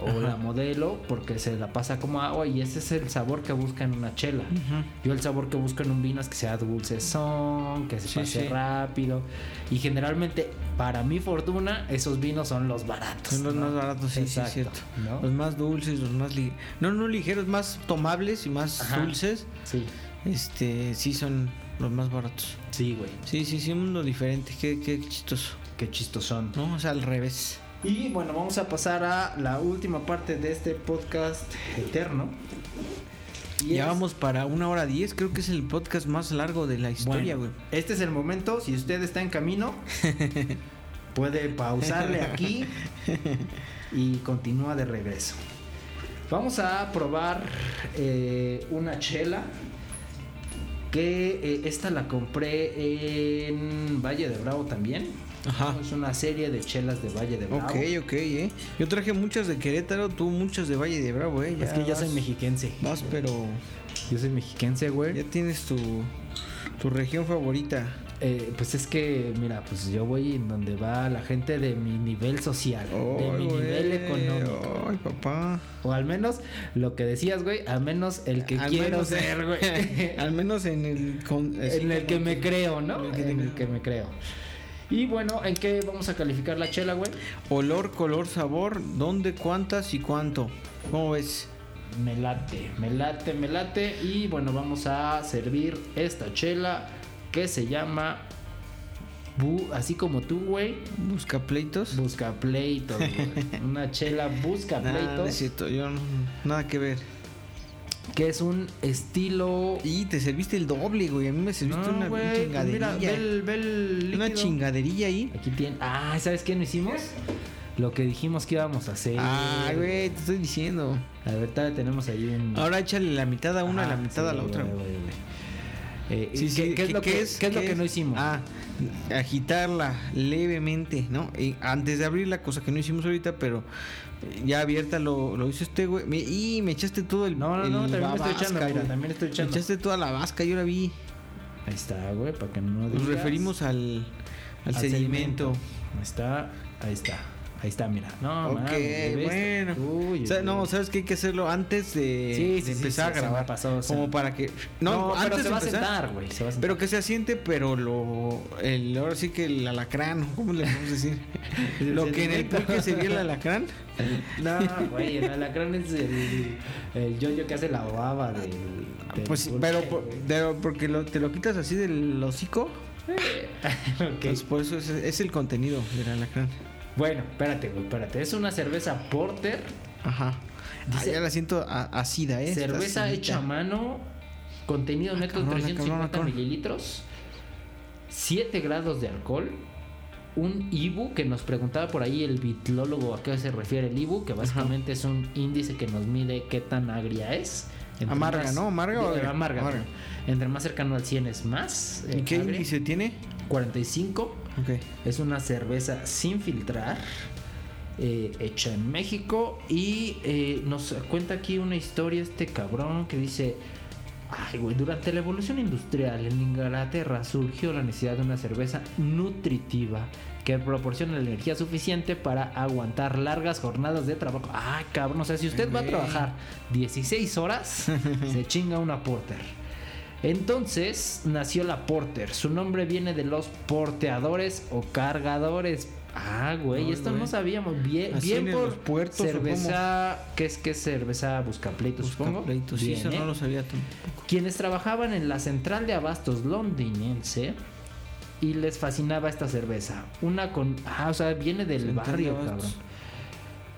o Ajá. la modelo porque se la pasa como agua y ese es el sabor que busca en una chela. Ujú. Yo el sabor que busco en un vino es que sea dulcezón, que se Sí, pase sí. rápido. Y generalmente, para mi fortuna, esos vinos son los baratos. Son los ¿no? más baratos, sí, Exacto, sí, es cierto. ¿no? Los más dulces, los más ligeros. No, no ligeros, más tomables y más Ajá. dulces. Sí, Este, sí son los más baratos. sí, güey. Sí, sí, sí, un mundo diferente. Qué, qué chistoso. Qué chistos son. No, o sea, al revés. Y bueno, vamos a pasar a la última parte de este podcast eterno. Y ya es- vamos para una hora diez. Creo que es el podcast más largo de la historia, Bueno, güey. este es el momento. Si usted está en camino, *laughs* puede pausarle aquí y continúa de regreso. Vamos a probar eh, una chela que eh, esta la compré en Valle de Bravo también. Ajá. Es una serie de chelas de Valle de Bravo. Ok, ok, eh. Yo traje muchas de Querétaro, tú muchas de Valle de Bravo, eh. Es que vas- soy mexiquense. Vas, pero Yo soy mexiquense, güey. ya tienes tu, tu región favorita. Eh, pues es que, mira, pues yo voy en donde va la gente de mi nivel social, de mi nivel económico. Ay, papá. O al menos lo que decías, güey, al menos el que Al quiero menos- ser, güey. *laughs* Al menos en el. con- en el que me creo, ¿no? en el que te En el creo. que me creo. Y bueno, ¿en qué vamos a calificar la chela, güey? Olor, color, sabor, ¿dónde, cuántas y cuánto? ¿Cómo ves? Me late, me late, me late. Y bueno, vamos a servir esta chela que se llama. Bu- así como tú, güey. Busca pleitos. Busca pleitos, güey. *laughs* Una chela busca Nah, no pleitos. es cierto, yo no- nada que ver. Que es un estilo. Y te serviste el doble, güey. A mí me serviste No, una güey, pues chingaderilla. Mira, ve el, ve el una chingaderilla ahí. Aquí tiene. Ah, ¿sabes qué no hicimos? Lo que dijimos que íbamos a hacer. Ah, güey, te estoy diciendo. A ver, todavía tenemos ahí un. Ahora échale la mitad a una y Ajá, la mitad a la otra. güey, güey, güey. Eh, Sí, ¿qué, sí, qué es lo que, es? qué es lo ¿Qué que no hicimos? Ah, agitarla levemente, ¿no? Y antes de abrirla, cosa que no hicimos ahorita, pero ya abierta lo, lo hizo este güey. Me- Y me echaste todo el. no, no, no, el- también la me estoy echando, vasca, güey. también estoy Me echando. echaste toda la vasca, yo la vi. Ahí está, güey, para que no Nos digas. referimos al, al, Al sedimento. Ahí está, ahí está. Ahí está, mira. No, ok, bueno. Uy, O sea, no, sabes que hay que hacerlo antes de, Sí, de sí, sí, empezar sí, a se grabar. pasó, o sea. como para que. No, No, pero antes se de va a empezar, sentar, güey. Se va a sentar. Pero que se asiente, pero lo. El, ahora sí que el alacrán, ¿cómo le podemos decir? *laughs* Lo que en el pulque sería el alacrán. *laughs* No, güey, el alacrán es el, el yoyo que hace la baba del. del Pues pulque, pero, por- pero porque lo- te lo quitas así del hocico. *laughs* Ok. Pues por eso es, es el contenido del alacrán. Bueno, espérate, güey, espérate. Es una cerveza porter. Ajá. Ah, Dice- ya la siento ácida, ¿eh? Cerveza acidita. hecha a mano. Contenido neto cabrona, 350 cabrona, cabrona. mililitros. 7 grados de alcohol. Un IBU que nos preguntaba por ahí el bitlólogo a qué se refiere el IBU, que básicamente es un índice que nos mide qué tan agria es. Entre Amarga, ¿no? ¿Amarga o amarga. Amarga. Entre más cercano al 100 es más. ¿Y eh, qué agria. índice tiene? 45. Es una cerveza sin filtrar, eh, hecha en México. Y eh, nos cuenta aquí una historia este cabrón que dice... Ay, güey, durante la evolución industrial en Inglaterra surgió la necesidad de una cerveza nutritiva que proporciona la energía suficiente para aguantar largas jornadas de trabajo. Ay, cabrón, o sea, si usted va a trabajar 16 horas, *laughs* se chinga una porter. Entonces nació la Porter. Su nombre viene de los porteadores o cargadores. Ah, güey, esto güey. no sabíamos. Bien, Así bien en por los puertos, ¿o cerveza. ¿Qué es que cerveza buscapleitos, supongo? Buscapleitos, sí, eso ¿eh? no lo sabía tampoco. Quienes trabajaban en la central de abastos londinense y les fascinaba esta cerveza. Una con. Ah, o sea, viene del Central barrio, cabrón.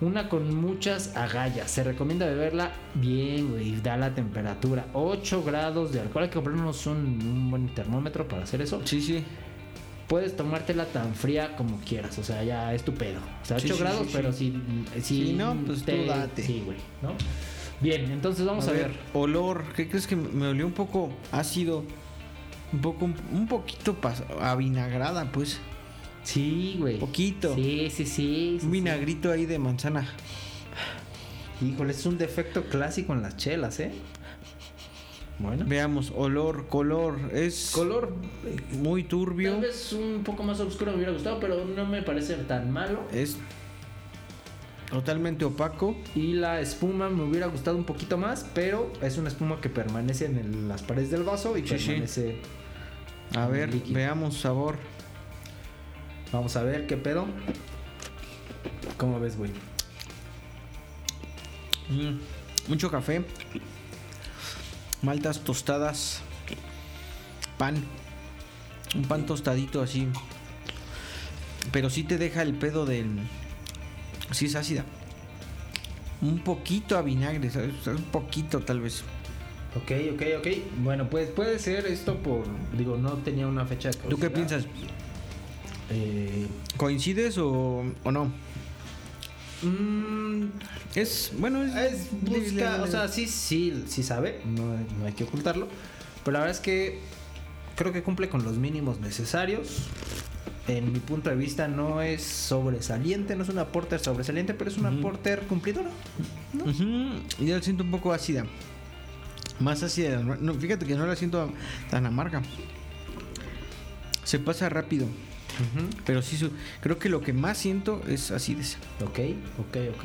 Una con muchas agallas. Se recomienda beberla bien, güey. Da la temperatura. 8 grados de alcohol. Hay que comprarnos un, un buen termómetro para hacer eso. Sí, sí. Puedes tomártela tan fría como quieras. O sea, ya es tu pedo. O sea, 8 Sí, sí, grados, sí, pero si, si. Si no, pues tú date. Sí, güey. ¿no? Bien, entonces vamos a, ver. Olor, ¿qué crees que me olió un poco ácido? Un poco, un poquito avinagrada, pues. Sí, güey. Poquito. Sí, sí, sí. sí, Un vinagrito ahí de manzana. Híjole, es un defecto clásico en las chelas, ¿eh? Bueno. Veamos, olor, color. Es Color. muy turbio. Tal vez un poco más oscuro me hubiera gustado, pero no me parece tan malo. Es totalmente opaco. Y la espuma me hubiera gustado un poquito más, pero es una espuma que permanece en el- las paredes del vaso y Sí, sí. permanece. A ver, líquido. veamos sabor. Vamos a ver qué pedo. ¿Cómo ves, güey? Mm, mucho café. Maltas tostadas. Pan. Un pan tostadito así. Pero sí te deja el pedo del. Sí es ácida. Un poquito a vinagre, ¿sabes? Un poquito tal vez. Ok, ok, ok. Bueno, pues puede ser esto por. Digo, no tenía una fecha de ¿Tú qué piensas? Eh, ¿Coincides o, o no? mm, Es, bueno, es, es busca, o sea, sí, sí, sí sabe, no, no hay que ocultarlo. Pero la verdad es que creo que cumple con los mínimos necesarios. En mi punto de vista no es sobresaliente, no es una porter sobresaliente, pero es una Ujú. porter cumplidora. Yo la siento un poco ácida. Más ácida. No, fíjate que no la siento tan amarga. Se pasa rápido. Pero sí, su- creo que lo que más siento es acidez. Ok, ok, ok.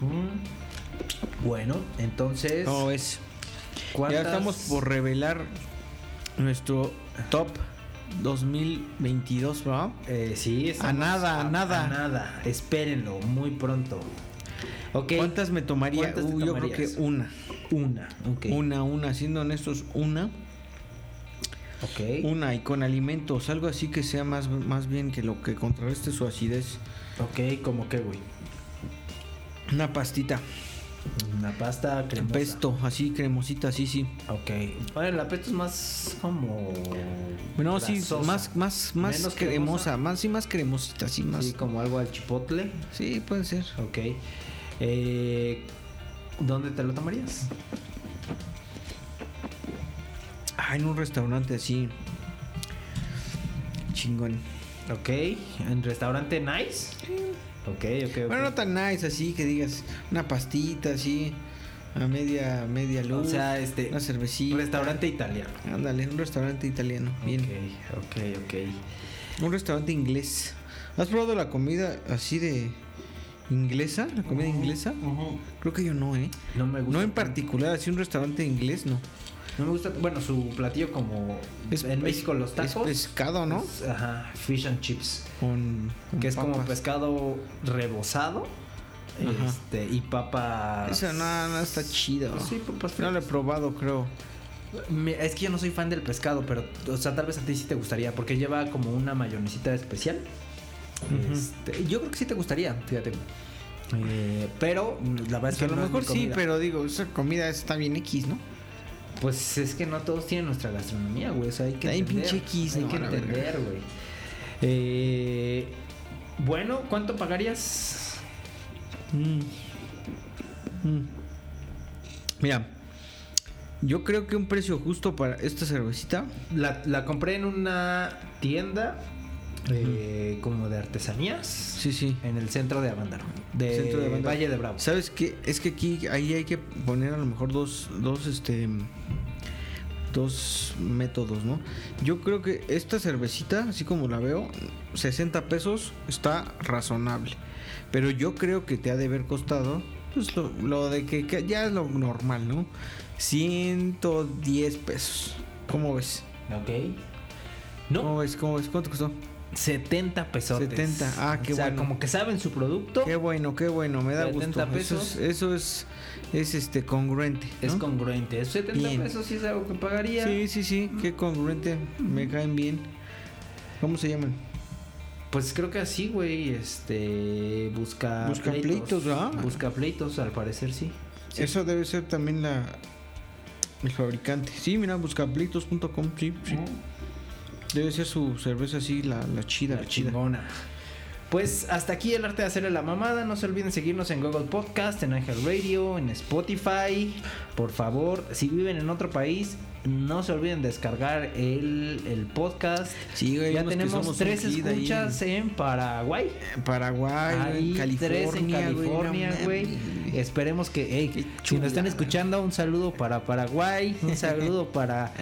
Mm, Bueno, entonces. No, es. Ya ¿cuántas- estamos por revelar nuestro top 2022, ¿verdad? Eh, sí, A nada, a nada. A nada. Espérenlo muy pronto. Ok. ¿Cuántas me tomaría? ¿Cuántas Uh, yo creo que una. Una. Ok. Una, una. Siendo honestos, una. Una y con alimentos. Algo así que sea más, más bien que lo que contrarreste su acidez. Ok, como que, güey. Una pastita. Una pasta cremosa. Pesto, así cremosita, así, sí. Ok. Bueno, la pesto es más como. Bueno, sí, más, más, más Menos cremosa, más, sí, más cremosita, sí, más. Sí, Sí, como algo al chipotle. puede ser. Ok. Eh, ¿Dónde te lo tomarías? Ah, en un restaurante así. Chingón. Ok. ¿En restaurante nice? Ok, ok, ok. Bueno, no tan nice así que digas una pastita así a media media luz. o sea, este. una cervecita. Restaurante italiano. Ándale, un restaurante italiano. Bien. Ok, ok, ok. Un restaurante inglés. ¿Has probado la comida así de inglesa? ¿La comida inglesa? Creo que yo no, ¿eh? No me gusta. No en particular, así un restaurante inglés, no. No me gusta. Bueno, su platillo como. Es- en es- México los Es tacos. pescado, ¿no? es, ajá, fish and chips. Con, con que es como pescado rebozado. Ajá. Este, y papas. Esa no, no está chido. Sí, papas No lo he probado, creo. Es que yo no soy fan del pescado, pero, o sea, tal vez a ti sí te gustaría, porque lleva como una mayonesita especial. Este, yo creo que sí te gustaría, fíjate. Eh, pero la verdad es que a lo no es mejor sí, pero digo, esa comida está bien X, ¿no? Pues es que no todos tienen nuestra gastronomía, güey. O sea, hay que entender. pinche X, hay ¿no? que entender, güey. Eh, bueno, ¿cuánto pagarías? Mm. Mm. Mira, yo creo que un precio justo para esta cervecita. La, la compré en una tienda eh, como de artesanías Sí, sí. en el centro de Avándaro, de, Centro de Avándaro. Valle de Bravo. ¿Sabes qué? Es que aquí, ahí hay que poner a lo mejor dos, dos, este, dos métodos, ¿no? Yo creo que esta cervecita, así como la veo, 60 pesos está razonable. Pero yo creo que te ha de haber costado, pues lo, lo de que, que ya es lo normal, ¿no? 110 pesos. ¿Cómo ves? Ok. No, ¿Cómo ves? ¿Cómo ves? ¿Cuánto costó? 70 pesos. 70, ah, qué o sea, bueno. como que saben su producto. Qué bueno, qué bueno, me da 70 gusto. Eso pesos. es, eso es, es este congruente. Es congruente. Es 70 Bien. pesos sí es algo que pagaría. Sí, sí, sí, qué congruente, me caen bien. ¿Cómo se llaman? Pues creo que así, güey. Este. Busca. Busca pleitos, ¿verdad? Busca pleitos, al parecer sí. Sí. Eso debe ser también la el fabricante. Sí, mira, buscaplitos.com, sí, sí. Debe ser su cerveza así, la, la chida, la, La chida. chingona. Pues hasta aquí el arte de hacerle la mamada. No se olviden seguirnos en Google Podcast, en Radio, en Spotify. Por favor, si viven en otro país, no se olviden descargar el, el podcast. Sí, güey, ya tenemos tres ahí. escuchas en Paraguay. En Paraguay, Ahí, en California, tres en California, güey. Esperemos que, hey, si nos están escuchando, un saludo para Paraguay, un saludo *laughs* para,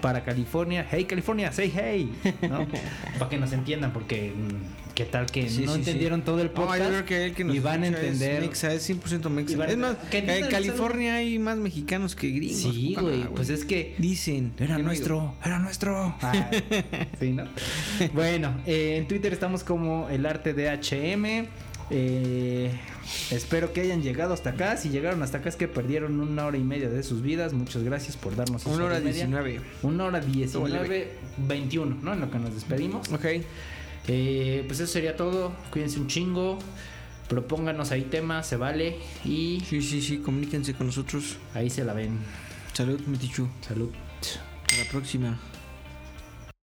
para California. Hey, California, say hey. ¿no? *laughs* Para que nos entiendan, porque mm, qué tal que Sí, no sí, entendieron sí. todo el No, podcast yo creo que el que nos y van a entender. Es, mexa, es 100% mexa. Es más, en California hay más mexicanos que gringos. Sí, güey, pues es que Dicen. Era no nuestro, era nuestro. Ah, *laughs* sí, ¿no? Bueno, eh, en Twitter estamos como el arte de HM. Eh, espero que hayan llegado hasta acá. Si llegaron hasta acá es que perdieron una hora y media de sus vidas. Muchas gracias por darnos Una hora. 19. Una hora 19, 21, ¿no? En lo que nos despedimos. Ok. Eh, pues eso sería todo. Cuídense un chingo. Propónganos ahí temas, se vale. Y Sí, sí, sí, comuníquense con nosotros. ahí se la ven. Salud, Metichu. Salud. Hasta la próxima.